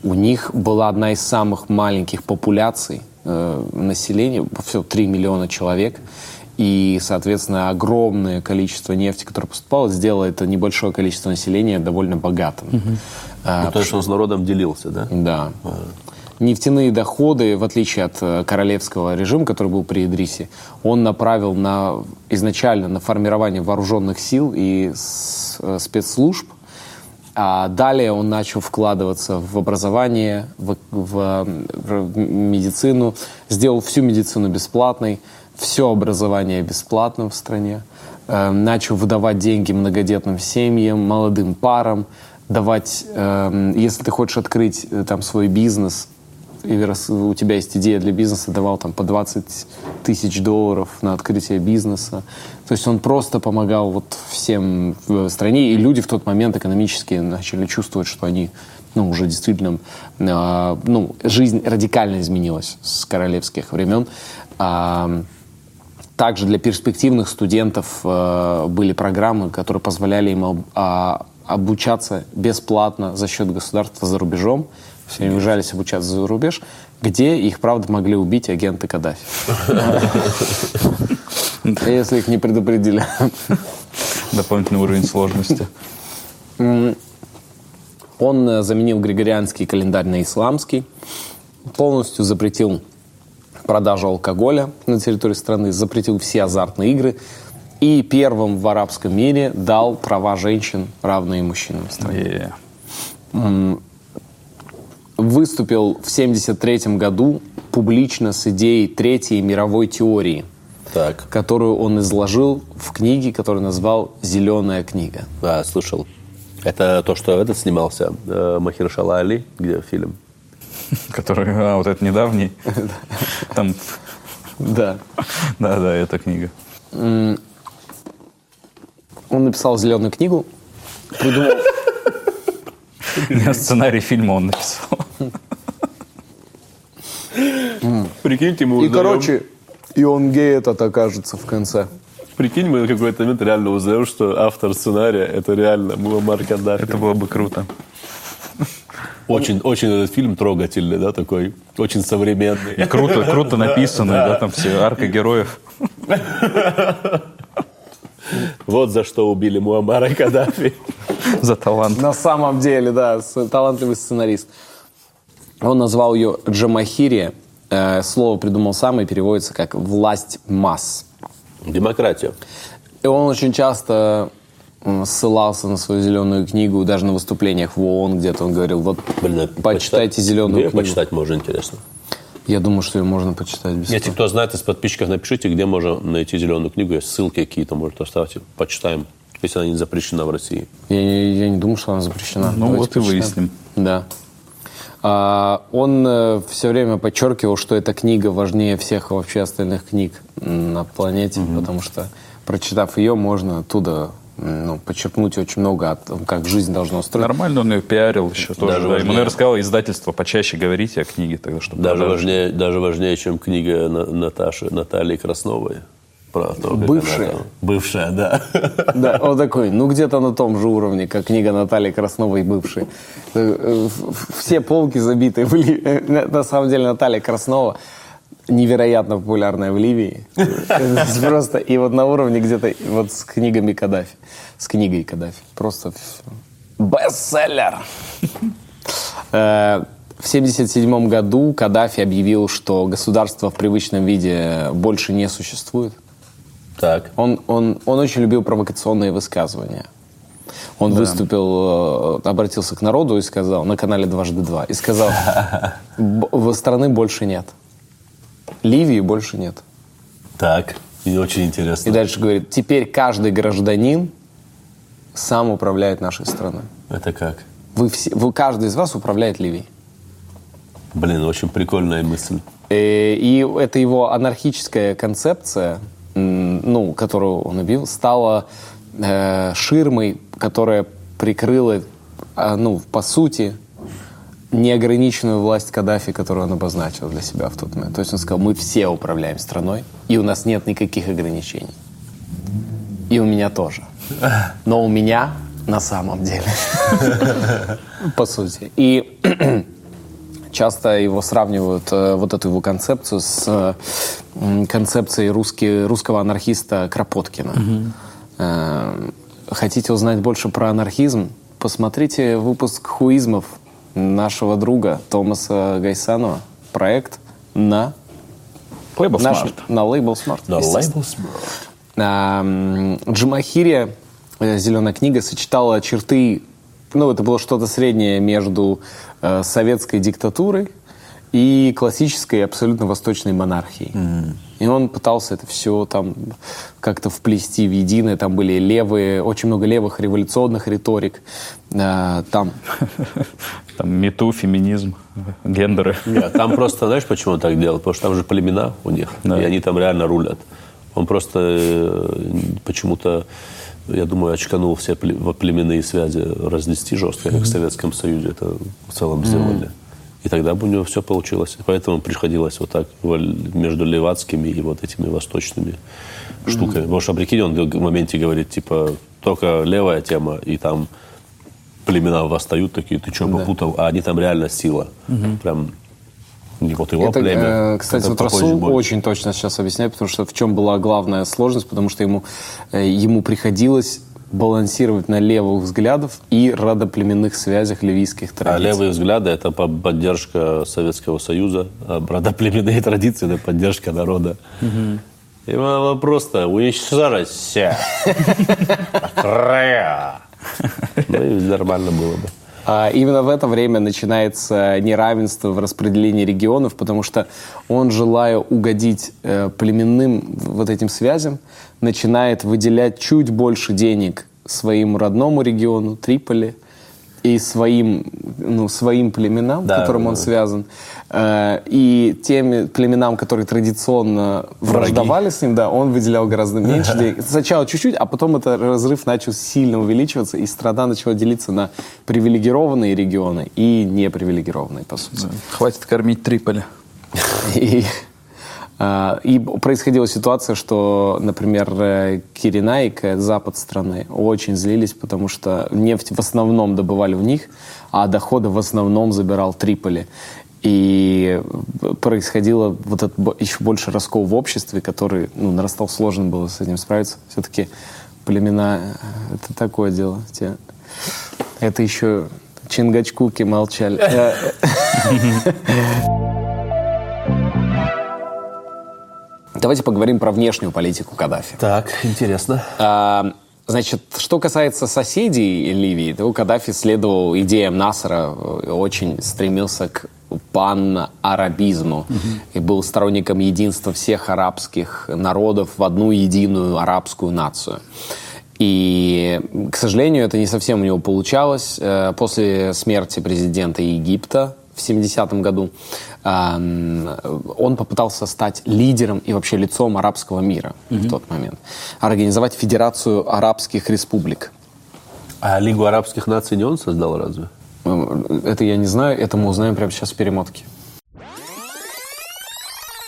у них была одна из самых маленьких популяций э, населения, все 3 миллиона человек, и, соответственно, огромное количество нефти, которое поступало, сделало это небольшое количество населения довольно богатым. А, Ну, то есть он с народом делился, да? да. Нефтяные доходы, в отличие от королевского режима, который был при Идрисе, он направил на, изначально на формирование вооруженных сил и с- спецслужб, а далее он начал вкладываться в образование, в, в, в медицину, сделал всю медицину бесплатной, все образование бесплатным в стране, э, начал выдавать деньги многодетным семьям, молодым парам, давать, э, если ты хочешь открыть э, там свой бизнес, или раз у тебя есть идея для бизнеса, давал там по 20 тысяч долларов на открытие бизнеса. То есть он просто помогал вот всем в стране, и люди в тот момент экономически начали чувствовать, что они ну, уже действительно, э, ну, жизнь радикально изменилась с королевских времен. А, также для перспективных студентов э, были программы, которые позволяли им об- а, обучаться бесплатно за счет государства за рубежом. Все они уезжались обучаться за рубеж, где их, правда, могли убить агенты Каддафи. Если их не предупредили. Дополнительный уровень сложности. Он э, заменил григорианский календарь на исламский, полностью запретил продажу алкоголя на территории страны, запретил все азартные игры и первым в арабском мире дал права женщин, равные мужчинам в стране. Е. Выступил в 1973 году публично с идеей Третьей мировой теории, Так, которую он изложил в книге, которую назвал «Зеленая книга». да, слышал. Это то, что этот снимался, э, Махершала Али, где фильм. Который, а, вот это недавний. Там, Да. да-да, эта книга. Он написал «Зеленую книгу», придумал... Сценарий фильма он написал. Прикиньте, мы И, короче, и он гей этот окажется в конце. Прикинь, мы на какой-то момент реально узнаем, что автор сценария это реально Муаммар Каддафи. Это было бы круто. Очень, очень этот фильм трогательный, да, такой, очень современный. И круто, круто написанный, да, там все арка героев. Вот за что убили Муаммара Каддафи. За талант. На самом деле, да, талантливый сценарист. Он назвал ее Джамахирия. Э, Слово придумал сам и переводится как «власть масс». Демократия. И он очень часто ссылался на свою зеленую книгу, даже на выступлениях в ООН где-то он говорил, вот Блин, почитайте почитать- зеленую Где книгу. почитать можно, интересно. Я думаю, что ее можно почитать бесплатно. Если кто знает из подписчиков, напишите, где можно найти зеленую книгу. Ссылки какие-то, может, оставьте. Почитаем, если она не запрещена в России. Я, не- я не думаю, что она запрещена. Ну Давайте вот и почитаем. выясним. Да. А, он все время подчеркивал, что эта книга важнее всех вообще остальных книг на планете, потому что, прочитав ее, можно оттуда ну, подчеркнуть очень много о том, как жизнь должна устроиться. Нормально он ее пиарил еще тоже. Даже да. Ему, наверное, сказал издательство почаще говорите о книге тогда, чтобы Даже продажи. важнее, даже важнее, чем книга На- Наташи, Натальи Красновой. Про то, как Бывшая? она там- Бывшая, да. Да, он такой, ну где-то на том же уровне, как книга Натальи Красновой бывшей. Э, э, Все полки забиты. э, На самом деле Наталья Краснова невероятно популярная в Ливии. Просто и вот на уровне где-то вот с книгами Каддафи. С книгой Каддафи. Просто бестселлер. В 1977 году Каддафи объявил, что государство в привычном виде больше не существует. Так. Он, он, он очень любил провокационные высказывания. Он выступил, э, обратился к народу и сказал, на канале «Дважды два», и сказал, «Б- в страны больше нет. Ливии больше нет. Так. И очень И интересно. дальше говорит, теперь каждый гражданин сам управляет нашей страной. Это как? Вы все, вы, каждый из вас управляет Ливией. Блин, очень прикольная мысль. Э, И это его анархическая концепция, ну, которую он убил, стала э, ширмой, которая прикрыла, а, ну, по сути, неограниченную власть Каддафи, которую он обозначил для себя в тот момент. То есть он сказал, мы все управляем страной, и у нас нет никаких ограничений. И у меня тоже. Но у меня на самом деле. По сути. И часто его сравнивают, э, вот эту его концепцию, с э, концепцией русский, русского анархиста Кропоткина. Э, Хотите узнать больше про анархизм? Посмотрите выпуск хуизмов нашего друга Томаса Гайсанова. Проект на, Лейбл Smart. на лейбл. Да, естественно. лейбл м, Джамахирия, э, «Зеленая книга», сочетала черты, ну, это было что-то среднее между э, советской диктатурой и классической абсолютно восточной монархией. И он пытался это все там как-то вплести в единое. Там были левые, очень много левых революционных риторик. А, Там Там мету, феминизм, гендеры. Нет, там просто, знаешь, почему он так делал? Потому что там же племена у них, Да. и они там реально рулят. Он просто э, почему-то, я думаю, очканул все племенные связи разнести жестко, как в Советском Союзе это в целом сделали. И тогда бы у него все получилось. И поэтому приходилось вот так между левацкими и вот этими восточными штуками. Потому что, прикинь, он в моменте говорит, типа, только левая тема, и там племена восстают такие, ты что, попутал? А они там реально сила. Прям вот его Это, племя. э, кстати, вот Расул будет. очень точно сейчас объясняет, потому что в чем была главная сложность, потому что ему, э, ему приходилось балансировать на левых взглядах и родоплеменных связях ливийских А традиций. левые взгляды – это по- поддержка Советского Союза, а родоплеменные традиции – это поддержка народа. И надо просто. Края. Ну и нормально было бы. А именно в это время начинается неравенство в распределении регионов, потому что он, желая угодить э, племенным вот этим связям, начинает выделять чуть больше денег своему родному региону, Триполи, и своим, ну, своим племенам, Да, которым да, он да. связан, э, и теми племенам, которые традиционно враждовали с ним, да, он выделял гораздо меньше денег. Сначала чуть-чуть, а потом этот разрыв начал сильно увеличиваться, и страна начала делиться на привилегированные регионы и непривилегированные, по сути. Хватит кормить Триполи. И, а, и происходила ситуация, что, например, э, Киренайк, э, запад страны, очень злились, потому что нефть в основном добывали в них, а доходы в основном забирал Триполи. И происходило вот это еще больше раскол в обществе, который ну, нарастал, сложно было с этим справиться. Все-таки племена э, — это такое дело. Те- Это еще Чингачкуки молчали. Давайте поговорим про внешнюю политику Каддафи. Так, интересно. А, Значит, что касается соседей Ливии, то Каддафи следовал идеям Насара, э, очень стремился к пан-арабизму и был сторонником единства всех арабских народов в одну единую арабскую нацию. И, к сожалению, это не совсем у него получалось. Э, После смерти президента Египта 70-м году он попытался стать лидером и вообще лицом арабского мира в тот момент. Организовать Федерацию арабских республик. А Лигу арабских наций не он создал разве? Это я не знаю, это мы узнаем прямо сейчас в перемотке.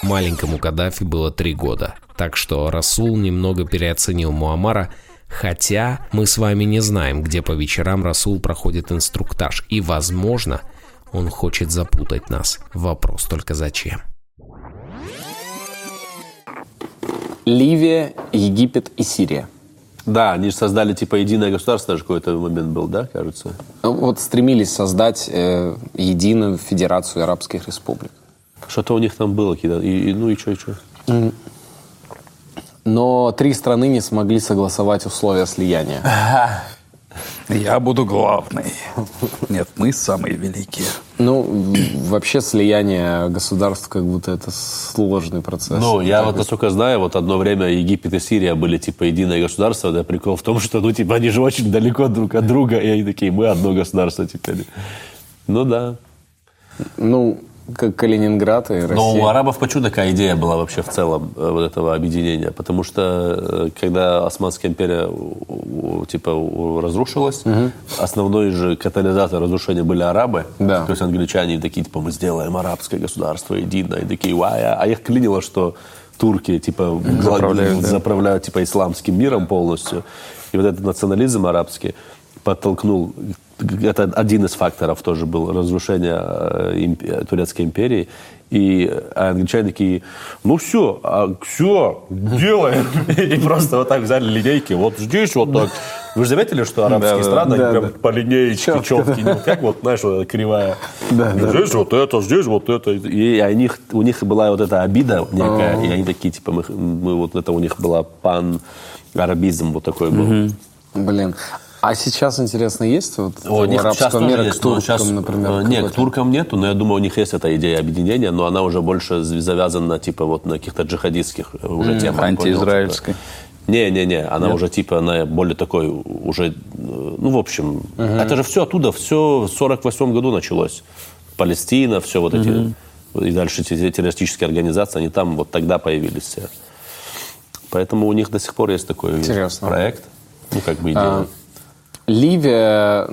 Маленькому Каддафи было три года, так что Расул немного переоценил Муаммара, хотя мы с вами не знаем, где по вечерам Расул проходит инструктаж, и, возможно, он хочет запутать нас. Вопрос только зачем. Ливия, Египет и Сирия. Да, они же создали типа единое государство, даже какой-то момент был, да, кажется? Вот стремились создать э, единую Федерацию арабских республик. Что-то у них там было, какие-то, и, и- ну и что, и что? Но три страны не смогли согласовать условия слияния. Я буду главный. Нет, мы самые великие. Ну, вообще слияние государств как будто это сложный процесс. Ну, я Так вот насколько знаю, вот одно время Египет и Сирия были типа единое государство, да, прикол в том, что, ну, типа, они же очень далеко друг от друга, и они такие, мы одно государство теперь. Ну, да. Ну, как Калининград и Россия. Но у арабов почему такая идея была вообще в целом э, вот этого объединения? Потому что э, когда Османская империя типа разрушилась, основной же катализатор разрушения были арабы. Да. То есть англичане такие, типа, мы сделаем арабское государство единое. И такие, а а их клинило, что турки, типа, Заправляют, да. заправляют, типа, исламским миром полностью. И вот этот национализм арабский подтолкнул, это один из факторов тоже был, разрушение э, имп- Турецкой империи. И англичане такие, ну все, все, делаем. И просто вот так взяли линейки, вот здесь вот так. Вы же заметили, что арабские страны, прям по линеечке Чётко, четкие, как вот, знаешь, кривая. Здесь вот это, здесь вот это. И у них, у них была вот эта обида некая, и они такие, типа, мы, мы вот это у них была пан-арабизм вот такой был. Блин. А сейчас, интересно, есть вот О, сейчас арабского мира есть, к туркам, сейчас, например? э, Нет, к туркам нету, но я думаю, у них есть эта идея объединения, но она уже больше завязана типа вот на каких-то джихадистских э, уже темах. понял, антиизраильской. Не-не-не, она уже типа, она более такой уже, э, ну, в общем, это же все оттуда, все в 48 году началось. Палестина, все вот эти, и дальше эти террористические организации, они там вот тогда появились все. Поэтому у них до сих пор есть такой Интересно. проект, ну, как бы идея. А, Ливия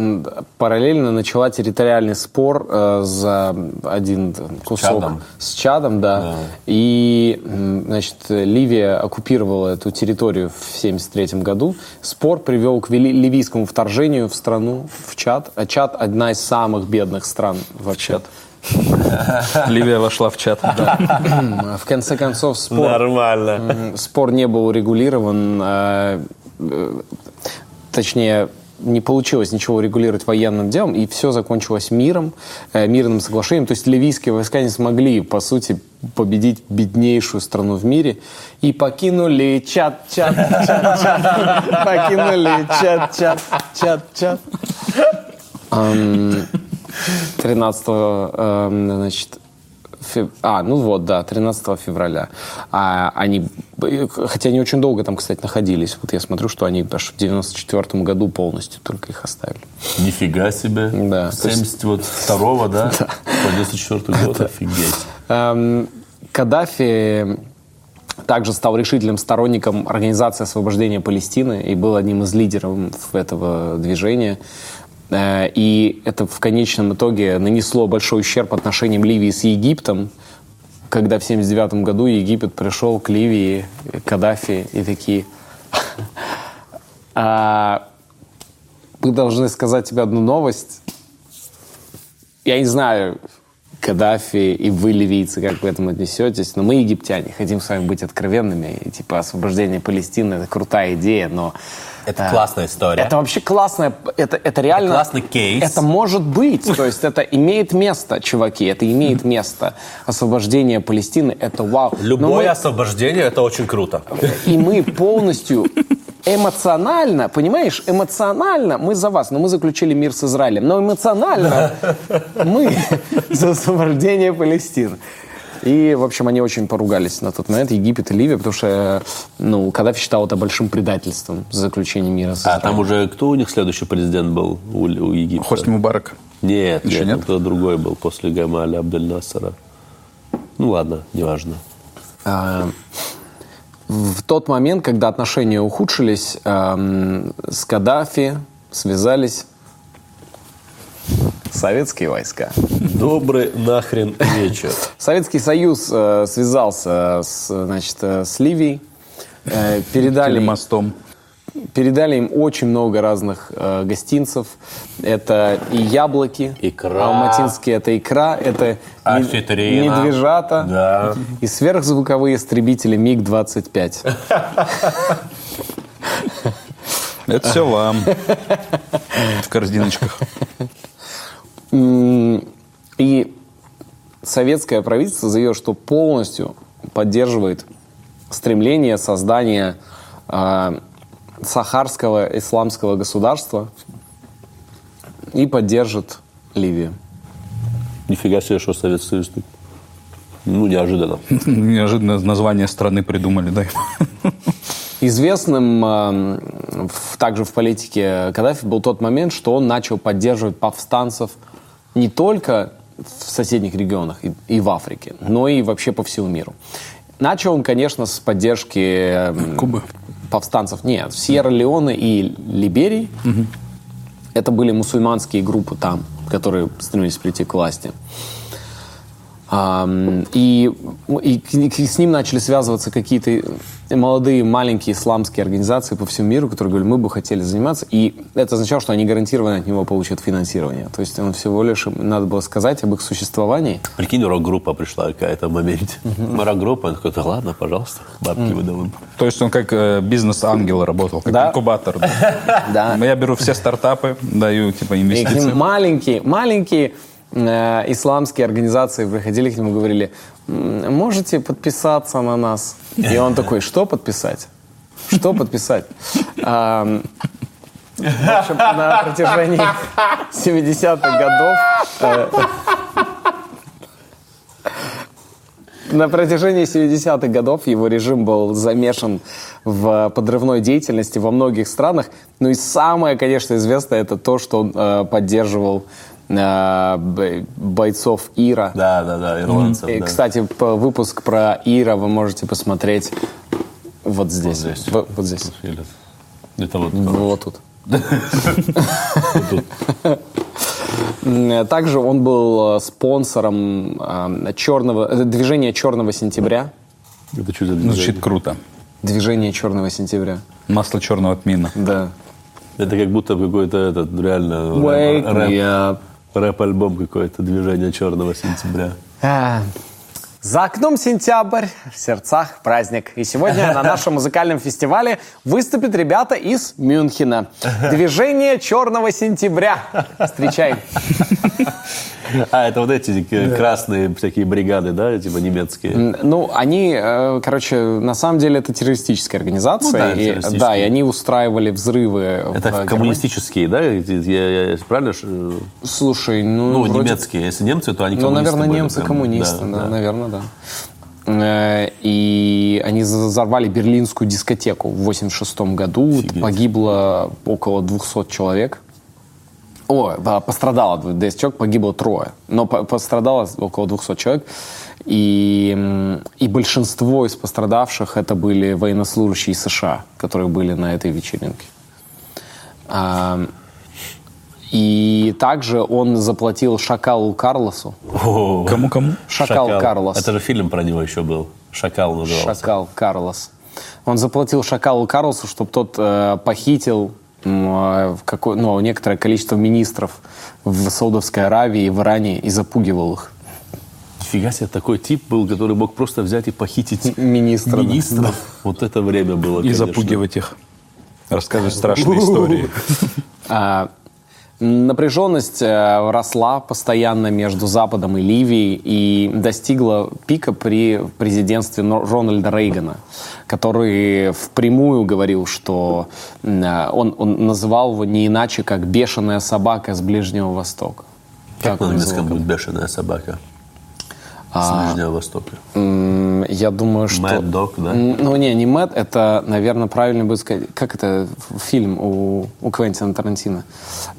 параллельно начала территориальный спор э, за один кусок Чадом. с Чадом, да. И, м, значит, Ливия оккупировала эту территорию в 1973 году. Спор привел к вели- ливийскому вторжению в страну, в Чад. А Чад одна из самых бедных стран вообще. Ливия вошла в чат. М, В конце концов, спор Нормально. Спор не был урегулирован, э, э, точнее, не получилось ничего урегулировать военным делом, и все закончилось миром, э, мирным соглашением. То есть ливийские войска не смогли, по сути, победить беднейшую страну в мире и покинули чат, чат, чат, чат, покинули чат, чат, чат, чат. Ам, 13 эм, значит, а, ну вот, да, 13 февраля. А они, хотя они очень долго там, кстати, находились. Вот я смотрю, что они аж в 94 году полностью только их оставили. Нифига себе. Да, С то есть- 72 да? По 94 год, офигеть. Эм, Каддафи также стал решительным сторонником Организации освобождения Палестины и был одним из лидеров этого движения. Э, И это в конечном итоге нанесло большой ущерб отношениям Ливии с Египтом, когда в 1979 году Египет пришел к Ливии, Каддафи и такие... «А, Мы должны сказать тебе одну новость. Я не знаю, Каддафи и вы, ливийцы, как вы к этому отнесетесь, но мы, египтяне, хотим с вами быть откровенными. И, типа, освобождение Палестины — это крутая идея, но... Это э, классная история. Это вообще классная... Это, это реально... классный кейс. Это может быть. То есть это имеет место, чуваки. Это имеет место. Освобождение Палестины — это вау. Любое мы- освобождение это очень круто. и мы полностью эмоционально, понимаешь, эмоционально мы за вас, но мы заключили мир с Израилем, но эмоционально мы за освобождение Палестины. И, в общем, они очень поругались на тот момент, Египет и Ливия, потому что, ну, Каддафи считал это большим предательством заключение мира А там уже кто у них следующий президент был у, у Египта? Хосни Мубарак. Нет, Еще нет, нет? кто другой был после Гамаля Абдель Насара. Ну ладно, неважно. А, В тот момент, когда отношения ухудшились, эм, с Каддафи связались советские войска. Добрый нахрен вечер. Советский Союз э, связался с, значит, э, с Ливией, э, передали, мостом. передали им очень много разных э, гостинцев. Это и яблоки, Икра. алматинские, это икра, это Осетрина. медвежата Да. и сверхзвуковые истребители МиГ-25. Это все вам. В корзиночках. И советское правительство заявило, что полностью поддерживает стремление создания э, сахарского исламского государства и поддержит Ливию. Нифига себе, что Советский Союз. Ну, неожиданно. Неожиданно название страны придумали, да? Известным э, в- также в политике Каддафи был тот момент, что он начал поддерживать повстанцев не только в соседних регионах и, и в Африке, но и вообще по всему миру. Начал он, конечно, с поддержки Кубы. повстанцев. Нет, Сьерра-Леоне и Либерии. Это были мусульманские группы там, которые стремились прийти к власти. И, и к- с ним начали связываться какие-то молодые маленькие исламские организации по всему миру, которые говорили, мы бы хотели заниматься. И это означало, что они гарантированно от него получат финансирование. То есть он всего лишь, надо было сказать об их существовании. Прикинь, рок-группа пришла какая-то в моменте. Мы рок-группа, он такой, «Да ладно, пожалуйста, бабки выдаваем. То есть он как э, бизнес-ангел работал, как Да. инкубатор. Да. Я беру все стартапы, даю типа инвестиции. маленькие, маленькие исламские организации приходили к нему и говорили, «М, можете подписаться на нас? И он такой, что подписать? Что подписать? Ам, В общем, на протяжении 70-х годов э, на протяжении 70-х годов его режим был замешан в подрывной деятельности во многих странах. Ну и самое, конечно, известное, это то, что он э, поддерживал э, бойцов Ира. Да, да, да, ирландцев. И, да. Кстати, выпуск про Ира вы можете посмотреть вот здесь. здесь. В- вот здесь. Или- Это вот. Вот тут. М, Также он был э, спонсором э, черного, э, движения Черного сентября. Это что за Ну, Звучит движение? круто. Движение Черного сентября. Масло черного тмина. Да. Это как будто какой-то этот, реально, Wake рэп- me up. Рэп-альбом какой-то, движение черного сентября. А, За окном сентябрь, в сердцах праздник. И сегодня на нашем музыкальном фестивале выступят ребята из Мюнхена. Движение Черного сентября. Встречай. А, это вот эти э, красные всякие бригады, да, типа немецкие? Ну, они, э, короче, на самом деле это террористическая организация. Ну да, и, террористические. да, и они устраивали взрывы. в Это Германии. коммунистические, да? Я, я правильно? ш- Слушай, ну, Ну, вроде- немецкие. Если немцы, то они Ну, коммунисты наверное, были немцы прям. коммунисты, да, Да, да. наверное, да. Э, И они взорвали берлинскую дискотеку в 86 году. Офигеть. Погибло около 200 человек. О, да, пострадало 200 человек, погибло трое. Но по- пострадало около 200 человек. И, и большинство из пострадавших это были военнослужащие США, которые были на этой вечеринке. А, И также он заплатил Шакалу Карлосу. Кому-кому? Шакал, Карлос. Это же фильм про него еще был. Шакал назывался. Шакал Карлос. Он заплатил Шакалу Карлосу, чтобы тот э, похитил э, какое, ну, некоторое количество министров в Саудовской Аравии и в Иране и запугивал их. Нифига себе, такой тип был, который мог просто взять и похитить Министра, да. министров. Вот это время было, И конечно. запугивать их. Рассказывать страшные истории. А, Напряженность э, росла постоянно между Западом и Ливией и достигла пика при президентстве Рональда Рейгана, который впрямую говорил, что э, он, он называл его не иначе, как «бешеная собака с Ближнего Востока». Как на он немецком называл? будет бешеная собака? С Ближнего Востока. Я думаю, что... Mad Dog, да? Ну, не, не Мэтт, это, наверное, правильно будет сказать... Как это фильм у, у Квентина Тарантино?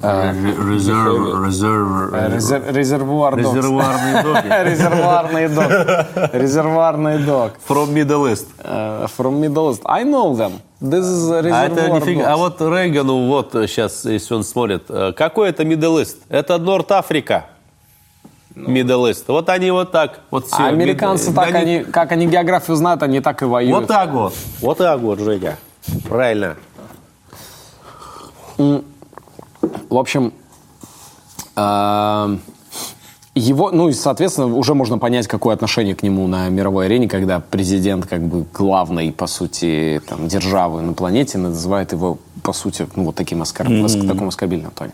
Э, Резерв, резерв, резер- Резервуар Dogs. резервуарные доги. Резервуарный дог. Резервуарный дог. From Middle East. Э, From Middle East. I know them. This is А это. Dogs. А вот Рейгану вот сейчас, если он смотрит, э, какой это Middle East? Это Норт-Африка. Middle East. Вот они вот так. Вот все. А американцы Мид- так, они- они, как они географию знают, они так и воюют. Вот так вот. Вот так вот, Женя. Правильно. В общем, э, его, ну и, соответственно, уже можно понять, какое отношение к нему на мировой арене, когда президент, как бы главной, по сути, там, державы на планете называет его, по сути, ну, вот таким оскорб... в таком оскорбительном тоне.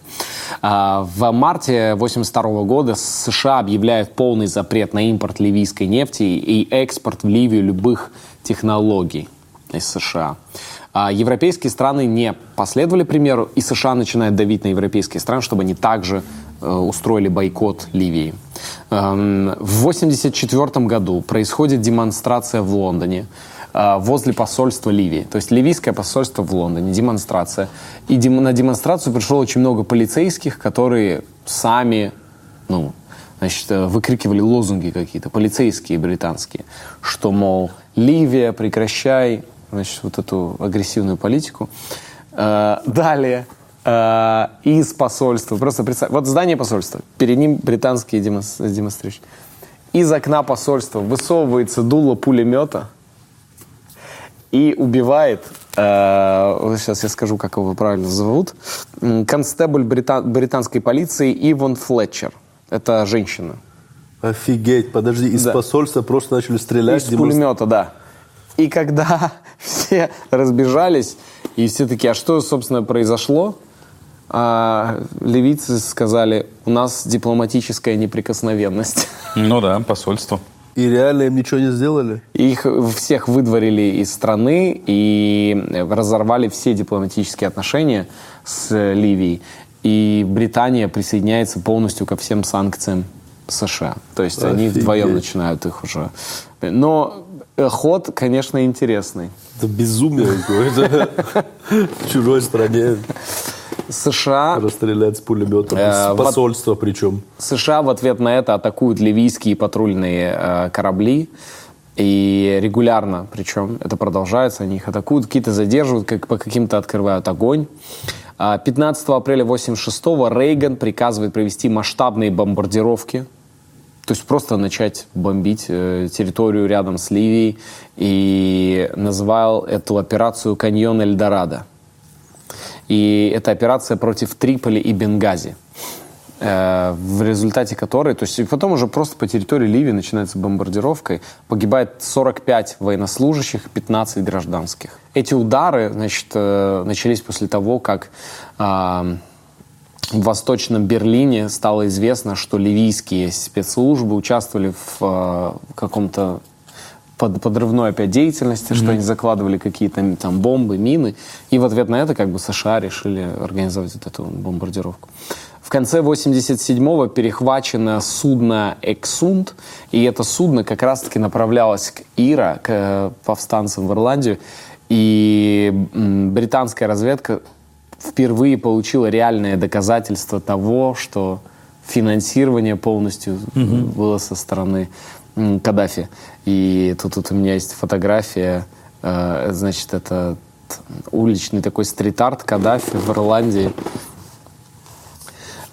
А, в марте 1982 года США объявляют полный запрет на импорт ливийской нефти и экспорт в Ливию любых технологий из США. А европейские страны не последовали примеру, и США начинают давить на европейские страны, чтобы они также устроили бойкот Ливии. Эм, в 1984 году происходит демонстрация в Лондоне э, возле посольства Ливии. То есть ливийское посольство в Лондоне, демонстрация. И на демонстрацию пришло очень много полицейских, которые сами ну, значит, э, выкрикивали лозунги какие-то, полицейские британские, что, мол, Ливия, прекращай, значит, вот эту агрессивную политику. Э, Далее э, из посольства, просто представь, вот здание посольства, перед ним британские демонс- демонстрирующие. Из окна посольства высовывается дуло пулемета и убивает, э, сейчас я скажу, как его правильно зовут, констебль брита- британской полиции Иван Флетчер. Это женщина. Офигеть, подожди, из Да. посольства просто начали стрелять. Из пулемета, да. И когда все разбежались, и все таки а что, собственно, произошло? А, ливийцы сказали, у нас дипломатическая неприкосновенность. Ну да, посольство. И реально им ничего не сделали? Их всех выдворили из страны и разорвали все дипломатические отношения с Ливией. И Британия присоединяется полностью ко всем санкциям США. То есть они Офигеть. вдвоем начинают их уже. Но э, ход, конечно, интересный. Это безумие какое-то. В чужой стране США расстрелять с пулеметом. Э, С вот- посольства причем. США в ответ на это атакуют ливийские патрульные э, корабли. И регулярно, причем это продолжается, они их атакуют, какие-то задерживают, как по каким-то открывают огонь. А 15 апреля 86 Рейган приказывает провести масштабные бомбардировки, то есть просто начать бомбить э, территорию рядом с Ливией и называл эту операцию «Каньон Эльдорадо». И это операция против Триполи и Бенгази, э, в результате которой, то есть потом уже просто по территории Ливии начинается бомбардировка, и погибает 45 военнослужащих, 15 гражданских. Эти удары, значит, э, начались после того, как а, в Восточном Берлине стало известно, что ливийские спецслужбы участвовали в э, каком-то под, подрывной опять деятельности, что они закладывали какие-то там бомбы, мины. И в ответ на это как бы США решили организовать вот эту бомбардировку. В конце 87-го перехвачено судно «Эксунд», и это судно как раз-таки направлялось к Ира, к э, повстанцам в Ирландию, и британская разведка впервые получила реальное доказательство того, что финансирование полностью было со стороны Каддафи. И тут, тут у меня есть фотография, э, значит, это уличный такой стрит-арт Каддафи в Ирландии.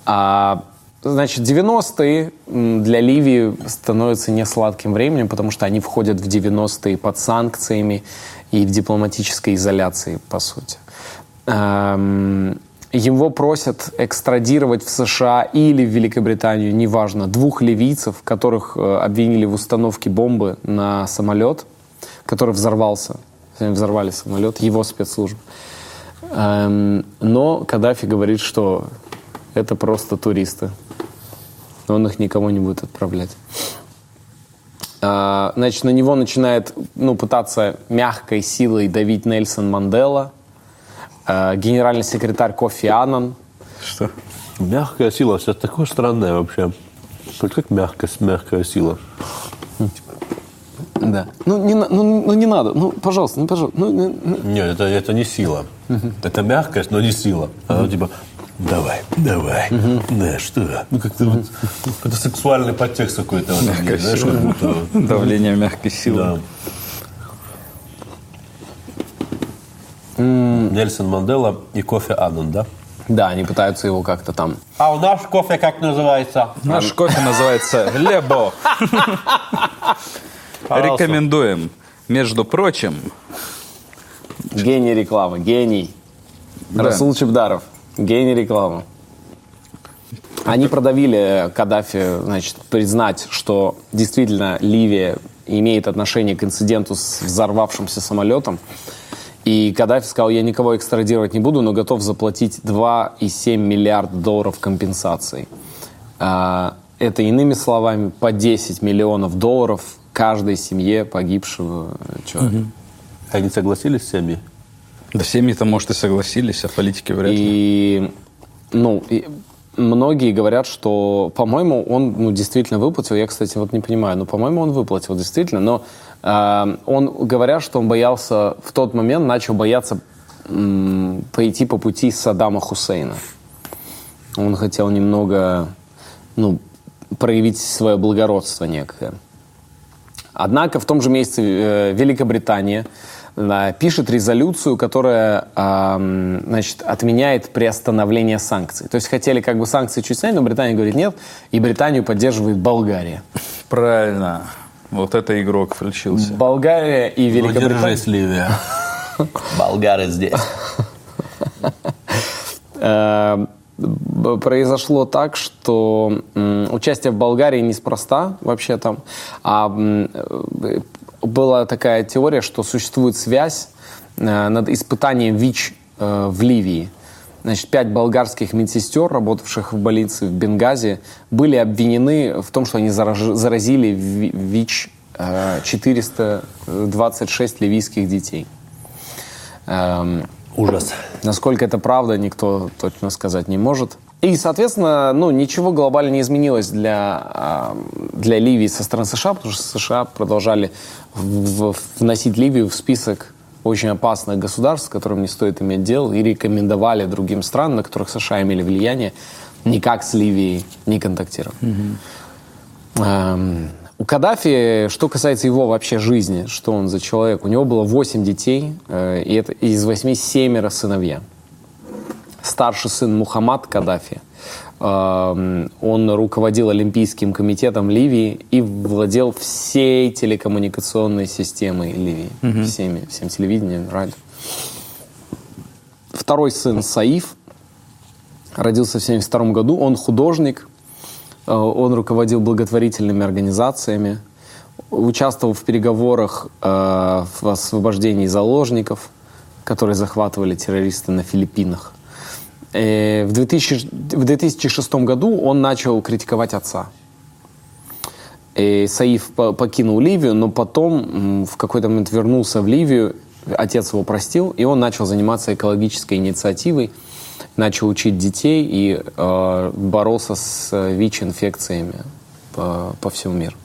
А, значит, 90-е м, для Ливии становятся не сладким временем, потому что они входят в 90-е под санкциями и в дипломатической изоляции, по сути. Эм, Его просят экстрадировать в США или в Великобританию, неважно, двух ливийцев, которых э, обвинили в установке бомбы на самолет, который взорвался. Взорвали самолет, его спецслужб. Эм, но Каддафи говорит, что это просто туристы. Он их никому не будет отправлять. А, Значит, на него начинает ну, пытаться мягкой силой давить Нельсон Мандела, генеральный секретарь Кофи Аннан. Что? Мягкая сила, все такое странное вообще. Как мягкость, мягкая сила. Да. Ну не, ну, ну, не надо. Ну, пожалуйста, ну, пожалуйста. Ну, ну, ну. Нет, это, это не сила. Это мягкость, но не сила. Она типа, давай, давай. Да, что? Ну, как-то вот, какой-то сексуальный подтекст какой-то. как будто... Давление мягкой силы. Да. Нельсон Мандела и кофе Аннан, да? Да, они пытаются его как-то там... А у нас кофе как называется? Наш кофе называется Лебо. Рекомендуем. Между прочим, Гений рекламы, гений. Да. Расул Чебдаров, гений рекламы. Они продавили Каддафи, значит, признать, что действительно Ливия имеет отношение к инциденту с взорвавшимся самолетом. И Каддафи сказал, я никого экстрадировать не буду, но готов заплатить 2,7 миллиарда долларов компенсации. А, Это, иными словами, по 10 миллионов долларов каждой семье погибшего человека. Они согласились с семьей? да семьи-то, может, и согласились, а политики вряд ли. И, ну, и многие говорят, что, по-моему, он ну, действительно выплатил. Я, кстати, вот не понимаю, но, по-моему, он выплатил действительно. Но он, говорят, что он боялся, в тот момент начал бояться пойти по пути Саддама Хусейна. Он хотел немного, ну, проявить свое благородство некое. Однако в том же месяце э, Великобритания э, пишет резолюцию, которая ам, значит, отменяет приостановление санкций. То есть хотели как бы санкции чуть снять, но Британия говорит нет, и Британию поддерживает Болгария. Правильно. Вот это игрок включился. Болгария и Ну, Великобритания. держись, Ливия. Болгары здесь. Э, произошло так, что участие в Болгарии неспроста вообще там, а э, была такая теория, что существует связь э, над испытанием ВИЧ в Ливии. Значит, пять болгарских медсестер, работавших в больнице в Бенгази, были обвинены в том, что они заразили Ви- ВИЧ э, 426 ливийских детей. Эм, Ужас. Насколько это правда, никто точно сказать не может. И, соответственно, ну, ничего глобально не изменилось для, а, для Ливии со стороны США, потому что США продолжали вносить Ливию в список очень опасных государств, с которыми не стоит иметь дел, и рекомендовали другим странам, на которых США имели влияние, никак с Ливией не контактировать. Эм, У Каддафи, что касается его вообще жизни, что он за человек, у него было 8 детей, э, и это из 8 семеро сыновья. Старший сын Мухаммад Каддафи, он руководил Олимпийским комитетом Ливии и владел всей телекоммуникационной системой Ливии, всеми, всем телевидением, радио. Второй сын Саиф родился в 1972 году, он художник, Э, Он руководил благотворительными организациями, участвовал в переговорах э, в освобождении заложников, которые захватывали террористы на Филиппинах. Э, В, 2000 в 2006 году он начал критиковать отца. И Саиф по- покинул Ливию, но потом в какой-то момент вернулся в Ливию, отец его простил, и он начал заниматься экологической инициативой, начал учить детей и э, боролся с э, ВИЧ-инфекциями по, по всему миру.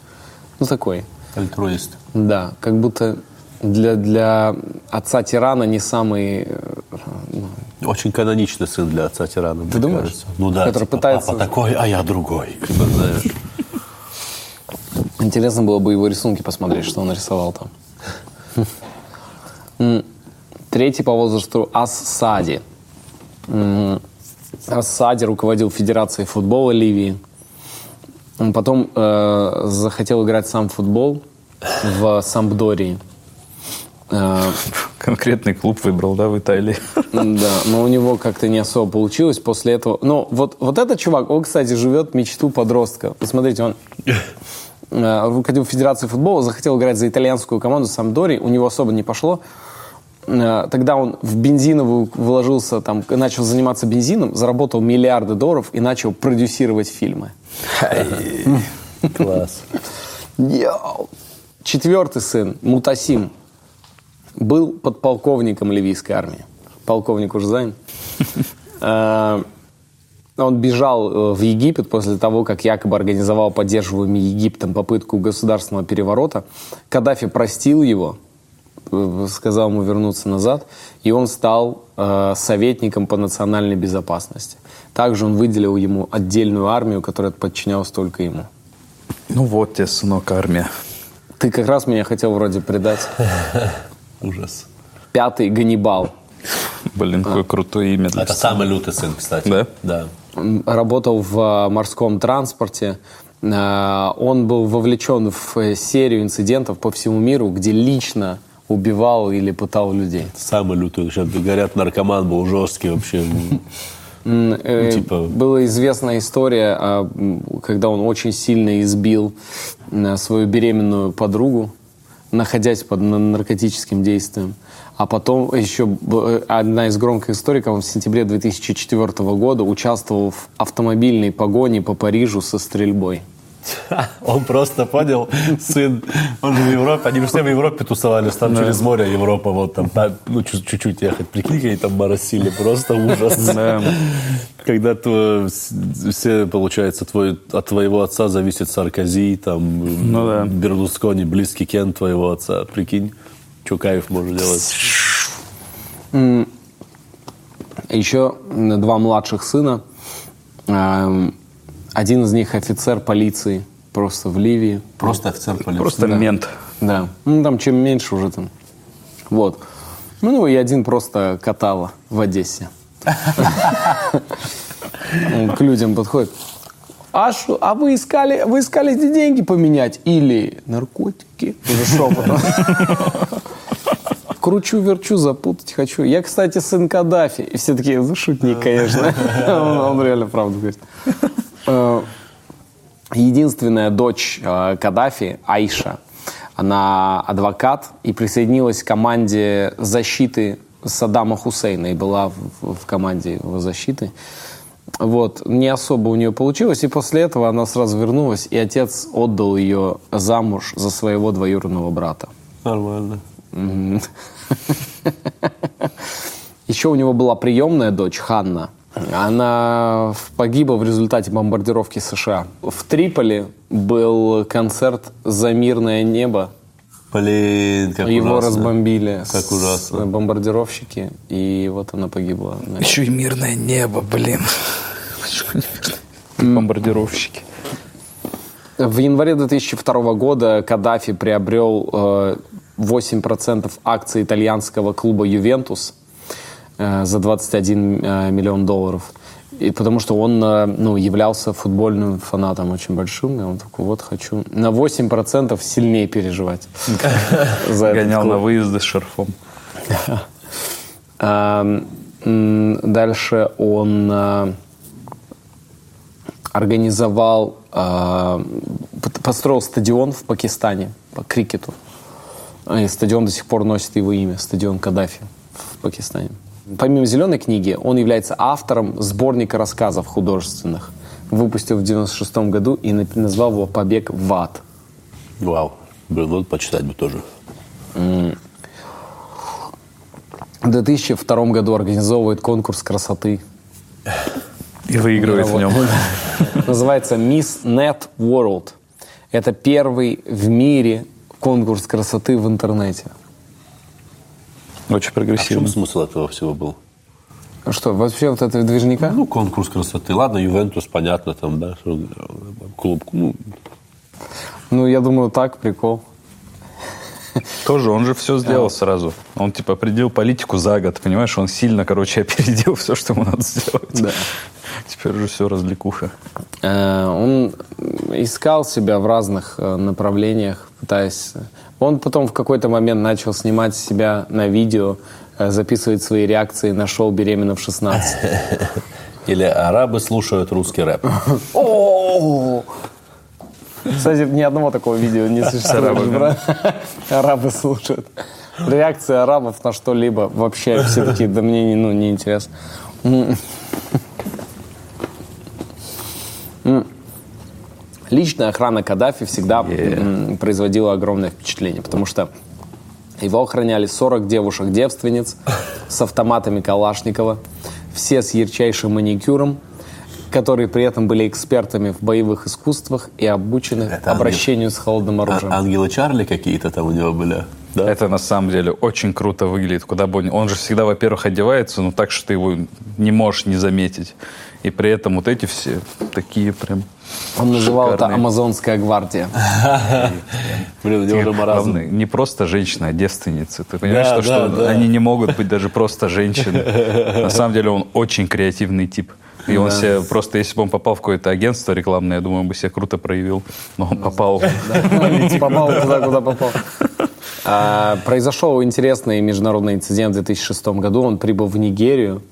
Ну, такой. Альтруист. Да, как будто для, для отца тирана не самый... э, ну, Очень каноничный сын для отца тирана. мне думаешь? кажется. Ну да, Который типа, пытается- папа такой, а я другой. Интересно было бы его рисунки посмотреть, что он нарисовал там. Третий по возрасту Ас-Сади. Ас-Сади руководил Федерацией футбола Ливии. Он потом э, захотел играть сам в футбол в Сампдории. Э, Конкретный клуб выбрал, да, в Италии. да, но у него как-то не особо получилось после этого. Но вот, вот этот чувак, он, кстати, живет мечту подростка. Посмотрите, он э, руководил Федерацией футбола, захотел играть за итальянскую команду Самдори, у него особо не пошло. Э, Тогда он в бензиновую вложился, там, начал заниматься бензином, заработал миллиарды долларов и начал продюсировать фильмы. Класс. Четвертый сын, Мутасим, был подполковником ливийской армии. Полковник уже занят. Э, Он бежал э, в Египет после того, как якобы организовал поддерживаемый Египтом попытку государственного переворота. Каддафи простил его, э, сказал ему вернуться назад, и он стал э, советником по национальной безопасности. Также он выделил ему отдельную армию, которая подчинялась только ему. Ну вот тебе, сынок, армия. Ты как раз меня хотел вроде предать. Ужас. Пятый Ганнибал. Блин, какое крутое имя. для Это самый лютый сын, кстати. Да? Да. Работал в э, морском транспорте. Э, Он был вовлечен в э, серию инцидентов по всему миру, где лично убивал или пытал людей. Самый лютый. Сейчас говорят, наркоман был жесткий вообще. Э, типа- Была известная история, когда он очень сильно избил свою беременную подругу, находясь под на- наркотическим действием. А потом еще э, одна из громких историй, он в сентябре 2004 года участвовал в автомобильной погоне по Парижу со стрельбой. Он просто понял, сын, он же в Европе, они же все в Европе тусовались, там через море Европа, вот там, та- ну, чуть- чуть-чуть ехать. Прикинь, они там моросили, просто ужас. Да. Когда то, все, получается, твой, от твоего отца зависит Саркози, там, Ну да. Берлускони, близкий Кен твоего отца, прикинь, что кайф может делать. Еще два младших сына. Эм, Один из них офицер полиции просто в Ливии. Просто офицер полиции. Просто мент. Да. Ну, там чем меньше уже там. Вот. Ну, и один просто катала в Одессе. К людям подходит. А, шо, а вы искали, вы искали эти деньги поменять или наркотики? Уже шепотом. Кручу, верчу, запутать хочу. Я, кстати, сын Каддафи. И все такие, ну, шутник, конечно. Он он реально правду говорит. Единственная дочь э, Каддафи, Аиша, она адвокат и присоединилась к команде защиты Саддама Хусейна и была в, в команде его защиты. Вот, не особо у нее получилось, и после этого она сразу вернулась, и отец отдал ее замуж за своего двоюродного брата. Нормально. Еще у него была приемная дочь Ханна. Она погибла в результате бомбардировки США. В Триполи был концерт «За мирное небо». Блин, как Его ужасно. разбомбили Как ужасно. бомбардировщики, и вот она погибла. Еще и мирное небо, блин. Бомбардировщики. В январе 2002 года Каддафи приобрел э, 8% акций итальянского клуба «Ювентус» э, за 21 э, миллион долларов. И потому что он э, ну, являлся футбольным фанатом очень большим. И он такой, вот хочу на 8% сильнее переживать. Гонял на выезды с шарфом. Эм, Дальше он э, организовал, э, построил стадион в Пакистане по крикету. И стадион до сих пор носит его имя, стадион Каддафи в Пакистане. Помимо «Зеленой книги», он является автором сборника рассказов художественных. Выпустил в 96 году и на- назвал его «Побег в ад». Вау. Блин, надо почитать бы тоже. В 2002 году организовывает конкурс красоты И выигрывает в нем. Называется Miss Net World. Это первый в мире конкурс красоты в интернете. Очень А в чем прогрессивно. смысл этого всего был? А Что, вообще вот этого движника? Ну, конкурс красоты. Ладно, Ювентус, понятно, там, да, э, клуб. Ну, Ну, я думаю, так, прикол. Тоже, он же все сделал сразу. Он, типа, определил политику за год, понимаешь? Он сильно, короче, опередил все, что ему надо сделать. Да. Теперь уже все развлекуха. Э, Он искал себя в разных э, направлениях, пытаясь... Он потом в какой-то момент начал снимать себя на видео, э, записывать свои реакции на шоу «Беременна в 16». или арабы слушают русский рэп. Кстати, ни одного такого видео не существует. Арабы слушают. Реакция арабов на что-либо вообще все такие, да мне не, ну, не интересно. Личная охрана Каддафи всегда м, производила огромное впечатление, потому что его охраняли 40 девушек-девственниц с автоматами Калашникова, все с ярчайшим маникюром, которые при этом были экспертами в боевых искусствах и обучены Это ангел- обращению с холодным оружием. А- ангелы Чарли какие-то там у него были. Да? Это на самом деле очень круто выглядит. Куда бы он, он же всегда, во-первых, одевается, ну так, что ты его не можешь не заметить. И при этом вот эти все такие прям. Он называл это шикарные. Амазонская гвардия. Блин, у него уже маразм. Главное, не просто женщина, а девственницы. Ты понимаешь, Да, что, что да, да. они не могут быть даже просто женщины. На самом деле он очень креативный тип. И он себе просто, если бы он попал в какое-то агентство рекламное, я думаю, он бы себя круто проявил. Но он попал. Попал туда, куда попал. А, Произошел интересный международный инцидент в 2006 году. Он прибыл в Нигерию,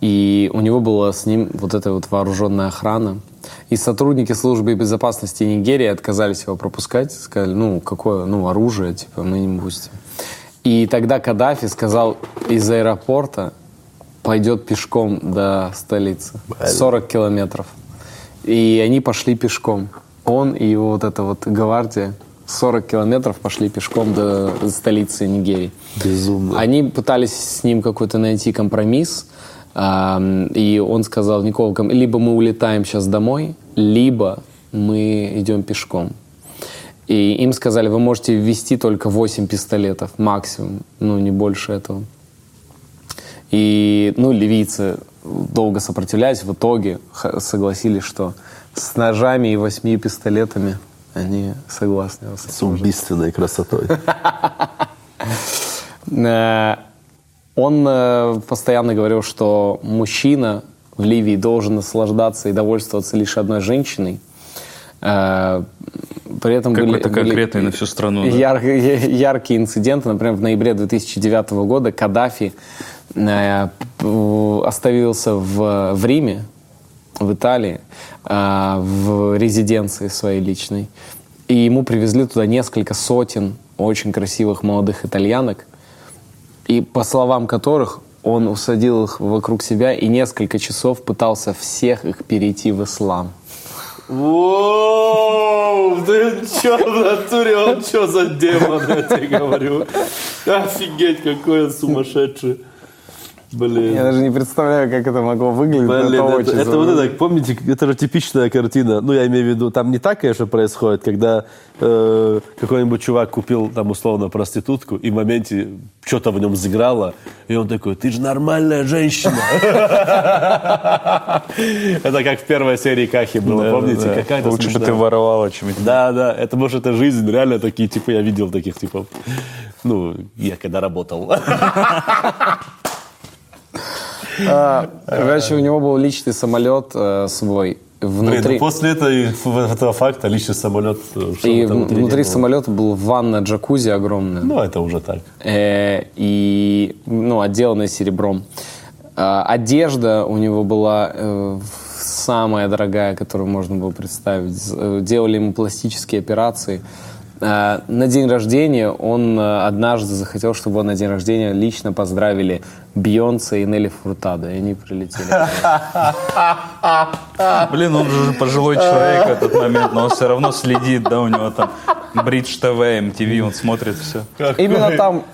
и у него была с ним вот эта вот вооруженная охрана. И сотрудники службы безопасности Нигерии отказались его пропускать. Сказали, ну, какое, ну, оружие, типа, мы не пустим. И тогда Каддафи сказал из аэропорта пойдет пешком до столицы. 40 километров. И они пошли пешком. Он и его вот эта вот гвардия 40 километров пошли пешком до столицы Нигерии. Безумно. Они пытались с ним какой-то найти компромисс, и он сказал, никакого ком- либо мы улетаем сейчас домой, либо мы идем пешком. И им сказали, вы можете ввести только 8 пистолетов максимум, ну не больше этого. И, ну, ливийцы долго сопротивлялись, в итоге согласились, что с ножами и восьми пистолетами они согласны. С убийственной красотой. Он э, постоянно говорил, что мужчина в Ливии должен наслаждаться и довольствоваться лишь одной женщиной. Э, При этом были, Какой-то были конкретный на всю страну. да? яр- яркие инциденты. Например, в ноябре 2009 года Каддафи э, остановился в, в Риме, в Италии, э, в резиденции своей личной. И ему привезли туда несколько сотен очень красивых молодых итальянок, и по словам которых он усадил их вокруг себя и несколько часов пытался всех их перейти в ислам. Воу, ты чё в натуре, он чё за демон, я тебе говорю. Офигеть, какой он сумасшедший. Блин. Я даже не представляю, как это могло выглядеть. Блин, это, это, это вот это, помните, это же типичная картина. Ну, я имею в виду, там не так, конечно, происходит, когда э, какой-нибудь чувак купил там условно проститутку, и в моменте что-то в нем сыграло, и он такой, ты же нормальная женщина. Это как в первой серии Кахи было, помните? Какая-то Лучше бы ты воровала чем-нибудь. Да, да, это может это жизнь, реально такие типы, я видел таких типов. Ну, я когда работал. А, Короче, у него был личный самолет э, свой. Блин, Внутри, ну после этой- этого факта личный самолет... э, и внутри самолета был ванна джакузи огромная. Ну, это уже так. Э, и ну, отделанная серебром. А, одежда у него была самая дорогая, которую можно было представить. Делали ему пластические операции. А, на день рождения он однажды захотел, чтобы его на день рождения лично поздравили Бейонсе и Нелли Фуртадо, и они прилетели. Блин, он же пожилой человек в этот момент, но он все равно следит, да, у него там Бридж ТВ, MTV, он смотрит все. Именно там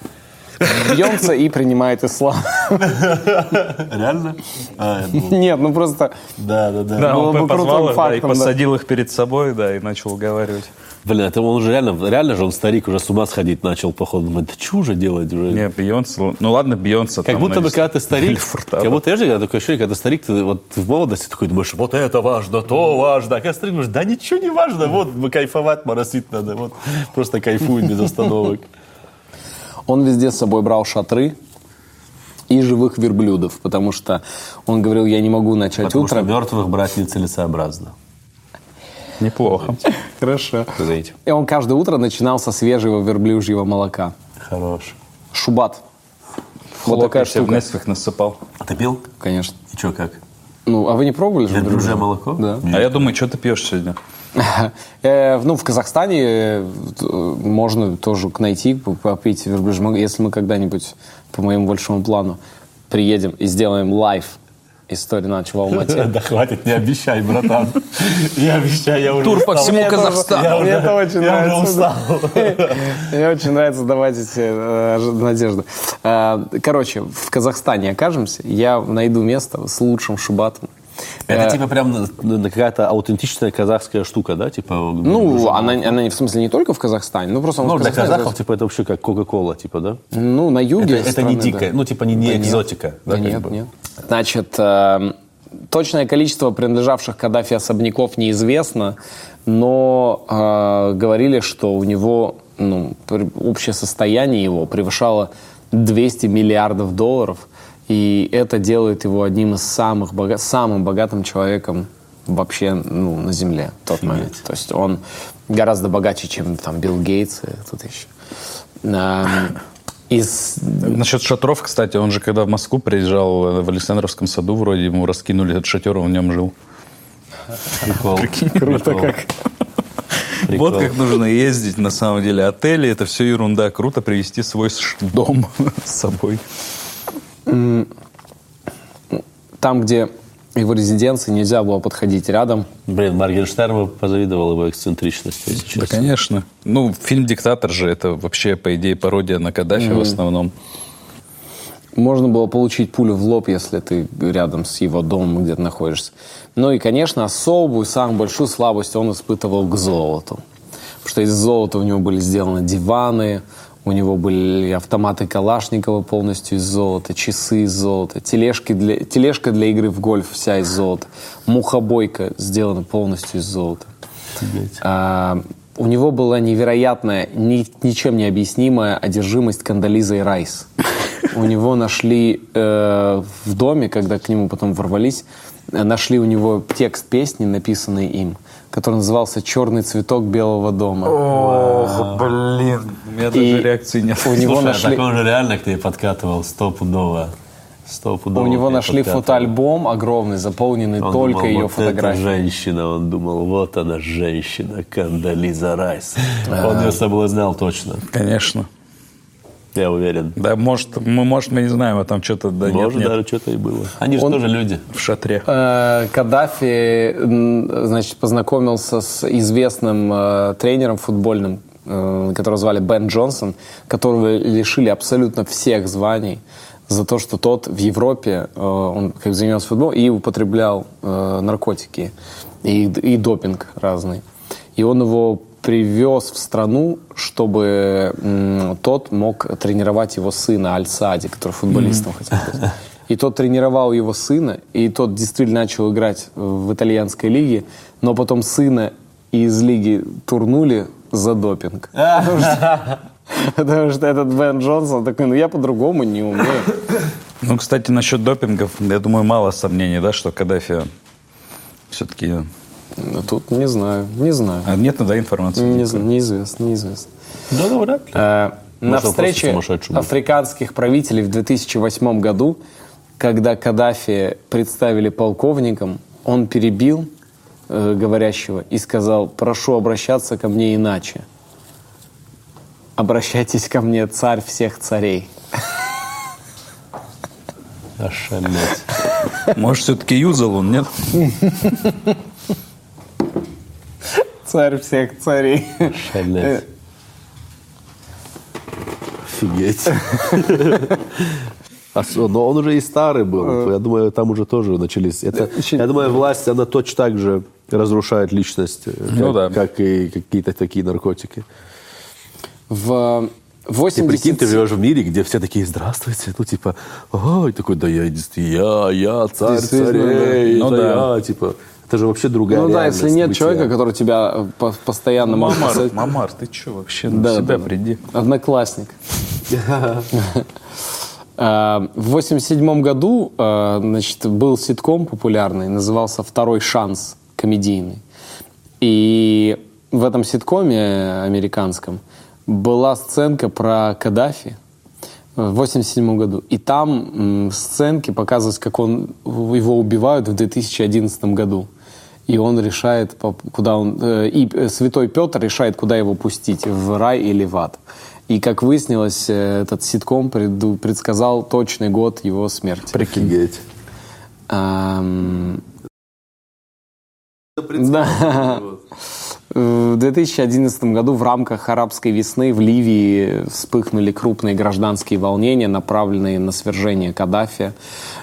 Бейонсе и принимает ислам. Реально? А, Нет, ну просто... Да, да, да. Да, Было он бы позвал их, да, и посадил их перед собой, да, и начал уговаривать. Блин, это он уже реально, реально же он старик, уже с ума сходить начал, походу. Думает, да что уже делать уже? Не, Бейонсе, ну ладно, Бейонсе. Как там будто бы, когда ты старик, как будто я же когда такое ощущение, когда ты старик, ты вот в молодости такой думаешь, вот это важно, то важно. А когда старик думаешь, да ничего не важно, вот мы кайфовать, моросить надо, вот просто кайфуем без остановок. Он везде с собой брал шатры и живых верблюдов, потому что он говорил, я не могу начать Потому что утро. мертвых брать нецелесообразно. Неплохо. Хорошо. Говорите. И он каждое утро начинал со свежего верблюжьего молока. Хорош. Шубат. Вот такая штука. Несвих насыпал. А ты пил? Конечно. И что, как? Ну, а вы не пробовали же Верблюжье молоко? Да. А я думаю, что ты пьешь сегодня? Э, Ну, в Казахстане э, можно тоже найти, попить верблюжье молоко. Если мы когда-нибудь, по моему большому плану, приедем и сделаем лайв Истории на ночь в Алмате. Да хватит, не обещай, братан. Не обещай, я уже Тур по всему Казахстану. Я Мне это очень я нравится. Мне очень нравится давать эти э, надежды. Э, Короче, в Казахстане окажемся, я найду место с лучшим шубатом. Это типа прям какая-то аутентичная казахская штука, да? Типа, Ну, она, она не- в смысле не только в Казахстане, ну просто... ну, для казахов, типа, это вообще как Кока-Кола, типа, да? Ну, на юге Это, это страны, не да. дикая, ну, типа, не, не Да нет. экзотика. Да, как нет, бы. нет. Значит, э, точное количество принадлежавших Каддафи особняков неизвестно, но э, говорили, что у него ну, общее состояние его превышало 200 миллиардов долларов, и это делает его одним из самых бога- самым богатым человеком вообще ну, на Земле в тот момент. То есть он гораздо богаче, чем там Билл Гейтс и тут еще. Из Насчет шатров, кстати, он же когда в Москву приезжал э, в Александровском саду, вроде ему раскинули этот шатер, он в нем жил. Прикол. Круто как. Прикол. Вот как нужно ездить, на самом деле. Отели – это все ерунда. Круто привезти свой дом с собой. там, где его резиденции, нельзя было подходить рядом. Блин, Моргенштерн бы позавидовал его эксцентричности, если честно. Да, конечно. Ну, фильм «Диктатор» же это вообще, по идее, пародия на Каддафи в основном. Можно было получить пулю в лоб, если ты рядом с его домом где-то находишься. Ну и, конечно, особую, самую большую слабость он испытывал к золоту. Потому что из золота у него были сделаны диваны, у него были автоматы Калашникова полностью из золота, часы из золота, тележки для, тележка для игры в гольф вся из золота, мухобойка сделана полностью из золота. А, у него была невероятная, ни- ничем не объяснимая одержимость Кандализой Райс. У него нашли э, в доме, когда к нему потом ворвались, э, нашли у него текст песни, написанный им, который назывался «Черный цветок белого дома». Ох, блин. У меня даже И реакции нет. У него Слушай, а нашли... так он же реально к тебе подкатывал стопудово. Стопудово У него нашли подкатывал. фотоальбом огромный, заполненный Он только думал, ее вот фотографиями. Это женщина, он думал, вот она женщина, Кандализа Райс. Он ее соблазнял точно, Конечно. Я уверен. Да, может, мы, может, мы не знаем, а там что-то да, нет, Может, нет, даже что-то и было. Они же Он- тоже люди. в шатре. Э, Каддафи, значит, познакомился с известным э, тренером футбольным, э, которого звали Бен Джонсон, которого лишили абсолютно всех званий за то, что тот в Европе, э, он как занимался футболом и употреблял э, наркотики и, и допинг разный. И он его привез в страну, чтобы тот мог тренировать его сына Аль-Сади, который футболистом хотел быть. И тот тренировал его сына, и тот действительно начал играть в итальянской лиге, но потом сына из лиги турнули за допинг. Потому что- Потому что этот Бен Джонсон такой, ну я по-другому не умею. Ну, кстати, насчет допингов, я думаю, мало сомнений, да, что Каддафи все-таки... Ну, Тут не знаю, не знаю. А нет, да, информации? Не знаю, неизвестно, неизвестно. Да, ну, вряд ли. Э, На встрече африканских правителей в 2008 году, когда Каддафи представили полковником, он перебил э, говорящего и сказал, прошу обращаться ко мне иначе. Обращайтесь ко мне, царь всех царей. Ошалеть. Может, все-таки юзал он, нет? Царь всех царей. Ошалеть. Офигеть. А Но он уже и старый был. Я думаю, там уже тоже начались. Это, я думаю, власть, она точно так же разрушает личность, э, как, Ну да. как и какие-то такие наркотики. В Ты прикинь, 80... ты живешь в мире, где все такие, здравствуйте, ну типа, ой, такой, да я, я, я, царь царей, да. Ну это да. я, типа, это же вообще другая Ну да, если нет бытия. человека, который тебя э, по- постоянно Мамар, Мамар, ты что вообще? На Да, себя да, приди. Одноклассник. Э, В 87 году э, значит, был ситком популярный, назывался «Второй шанс» комедийный. И в этом ситкоме американском была сценка про Каддафи в 87 году. И там сценки показывают, как он, его убивают в 2011 году. И он решает, куда он... э, И э, святой Петр решает, куда его пустить, в рай или в ад. И, как выяснилось, э, этот ситком предсказал точный год его смерти. Офигеть. Ам, Да. В 2011 году в рамках арабской весны в Ливии вспыхнули крупные гражданские волнения, направленные на свержение Каддафи.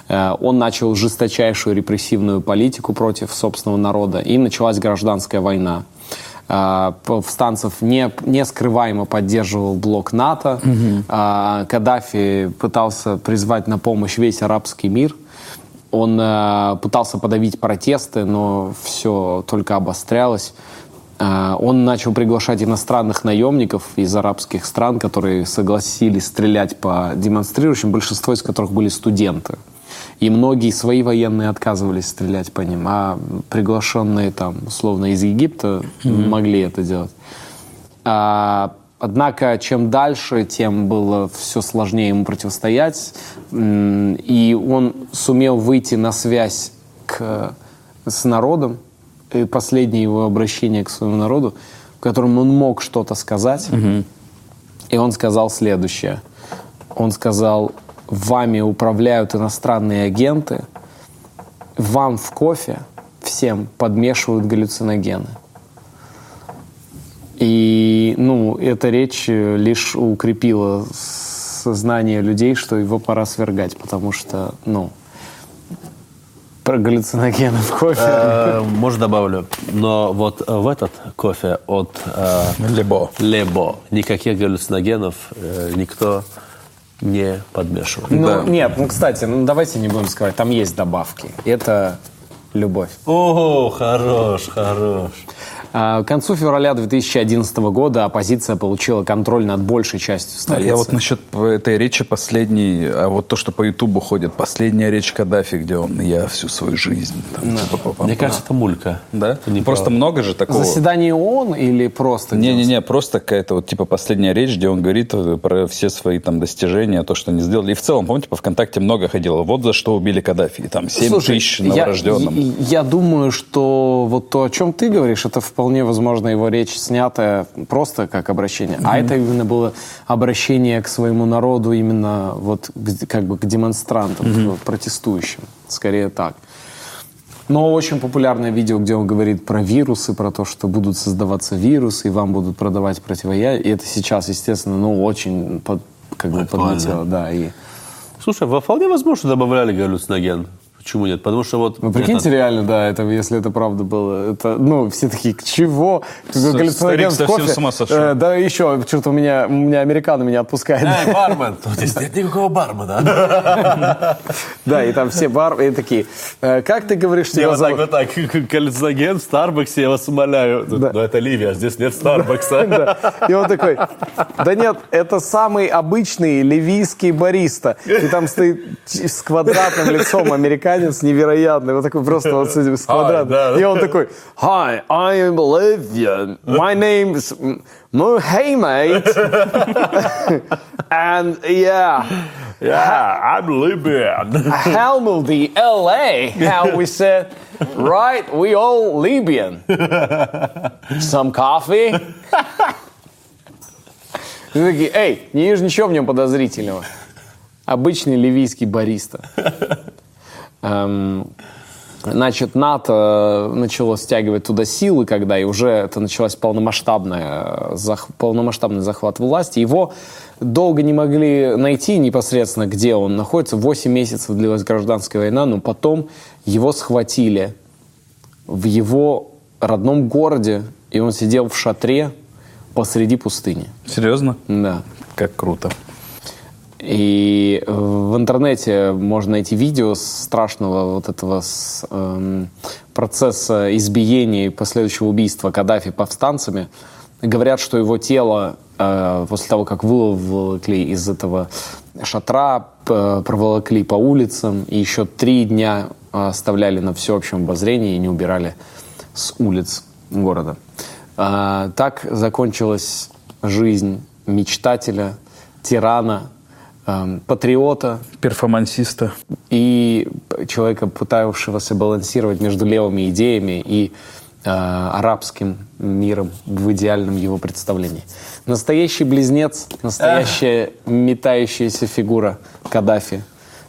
Э, он начал жесточайшую репрессивную политику против собственного народа, и началась гражданская война. Э, повстанцев не, не скрываемо поддерживал блок НАТО. Угу. Каддафи пытался призвать на помощь весь арабский мир. Он пытался подавить протесты, но все только обострялось. Он начал приглашать иностранных наемников из арабских стран, которые согласились стрелять по демонстрирующим, большинство из которых были студенты. И многие свои военные отказывались стрелять по ним, а приглашенные там, условно, из Египта mm-hmm. могли это делать. А, однако, чем дальше, тем было все сложнее ему противостоять. И он сумел выйти на связь к, с народом. И последнее его обращение к своему народу, в котором он мог что-то сказать. Mm-hmm. И он сказал следующее. Он сказал, вами управляют иностранные агенты, вам в кофе всем подмешивают галлюциногены. И, ну, эта речь лишь укрепила сознание людей, что его пора свергать, потому что, ну, про галлюциногены в кофе. Э, может, добавлю. Но вот в этот кофе от э, Лебо. Лебо никаких галлюциногенов э, никто не подмешивать. Ну, да. нет, ну, кстати, ну, давайте не будем сказать, там есть добавки. Это любовь. О, хорош, хорош. А, к концу февраля 2011 года оппозиция получила контроль над большей частью столицы. Я вот насчет этой речи последней, а вот то, что по Ютубу ходит, последняя речь Каддафи, где он «я всю свою жизнь». Там, да. типа, Мне кажется, это мулька. Да? Это не просто правда. много же такого. Заседание ООН или просто? Не-не-не, просто какая-то вот типа последняя речь, где он говорит про все свои там достижения, то, что они сделали. И в целом, помните, по ВКонтакте много ходило. Вот за что убили Каддафи. И там 7 Слушай, тысяч новорожденным. Я, я думаю, что вот то, о чем ты говоришь, это вполне вполне возможно его речь снята просто как обращение, mm-hmm. а это именно было обращение к своему народу именно вот как бы к демонстрантам, mm-hmm. к протестующим, скорее так. Но очень популярное видео, где он говорит про вирусы, про то, что будут создаваться вирусы, и вам будут продавать противоядие. И это сейчас, естественно, ну, очень под, как бы подлетело, да. И... Слушай, вполне возможно добавляли галлюциноген. Почему нет? Потому что вот... Вы прикиньте, это... реально, да, это, если это правда было. Это, ну, все такие, к чего? Старик совсем кофе. с ума сошел. Э, да еще, что-то у меня, у меня американо меня отпускает. Эй, бармен! Тут здесь нет никакого бармена. Да, и там все бар, и такие, «Э, как ты говоришь, что вот так, вот так, галлюциноген в Старбаксе, я вас умоляю. Но это Ливия, здесь нет Старбакса. И он такой, да нет, это самый обычный ливийский бариста. И там стоит с квадратным лицом американец американец невероятный, вот такой просто вот с этим с квадратом. И он такой, Hi, I am Olivia. My name is no, hey mate. And yeah. Yeah, I'm Libyan. Hamilton, LA, how we said, right? We all Libyan. Some coffee? И такие, эй, не вижу ничего в нем подозрительного. Обычный ливийский бариста. Эм, значит, НАТО начало стягивать туда силы, когда и уже это началась полномасштабная, зах, полномасштабный захват власти. Его долго не могли найти непосредственно, где он находится. Восемь месяцев длилась гражданская война, но потом его схватили в его родном городе, и он сидел в шатре посреди пустыни. Серьезно? Да. Как круто. И э, в интернете можно найти видео страшного вот этого с, эм, процесса избиения и последующего убийства Каддафи повстанцами. Говорят, что его тело э, после того, как выволокли из этого шатра, проволокли по улицам и еще три дня оставляли на всеобщем обозрении и не убирали с улиц города. Э, так закончилась жизнь мечтателя, тирана, Эм, патриота. Перформансиста. И человека, пытавшегося балансировать между левыми идеями и э, арабским миром в идеальном его представлении. Настоящий близнец, настоящая Эх. метающаяся фигура Каддафи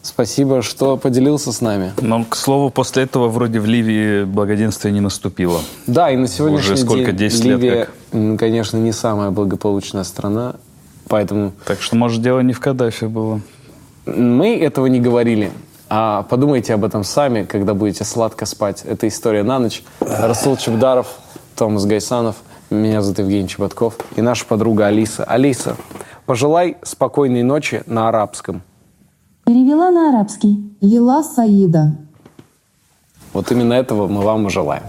Спасибо, что поделился с нами. Но, к слову, после этого вроде в Ливии благоденствие не наступило. Да, и на сегодняшний Уже сколько, день 10 лет Ливия, как? м, конечно, не самая благополучная страна, поэтому Так что, может, дело не в Каддафи было. мы этого не говорили. А подумайте об этом сами, когда будете сладко спать. Это история на ночь. Расул Чебдаров, Томас Гайсанов, меня зовут Евгений Чеботков и наша подруга Алиса. Алиса, пожелай спокойной ночи на арабском. Перевела на арабский. Лила Саида. Вот именно этого мы вам и желаем.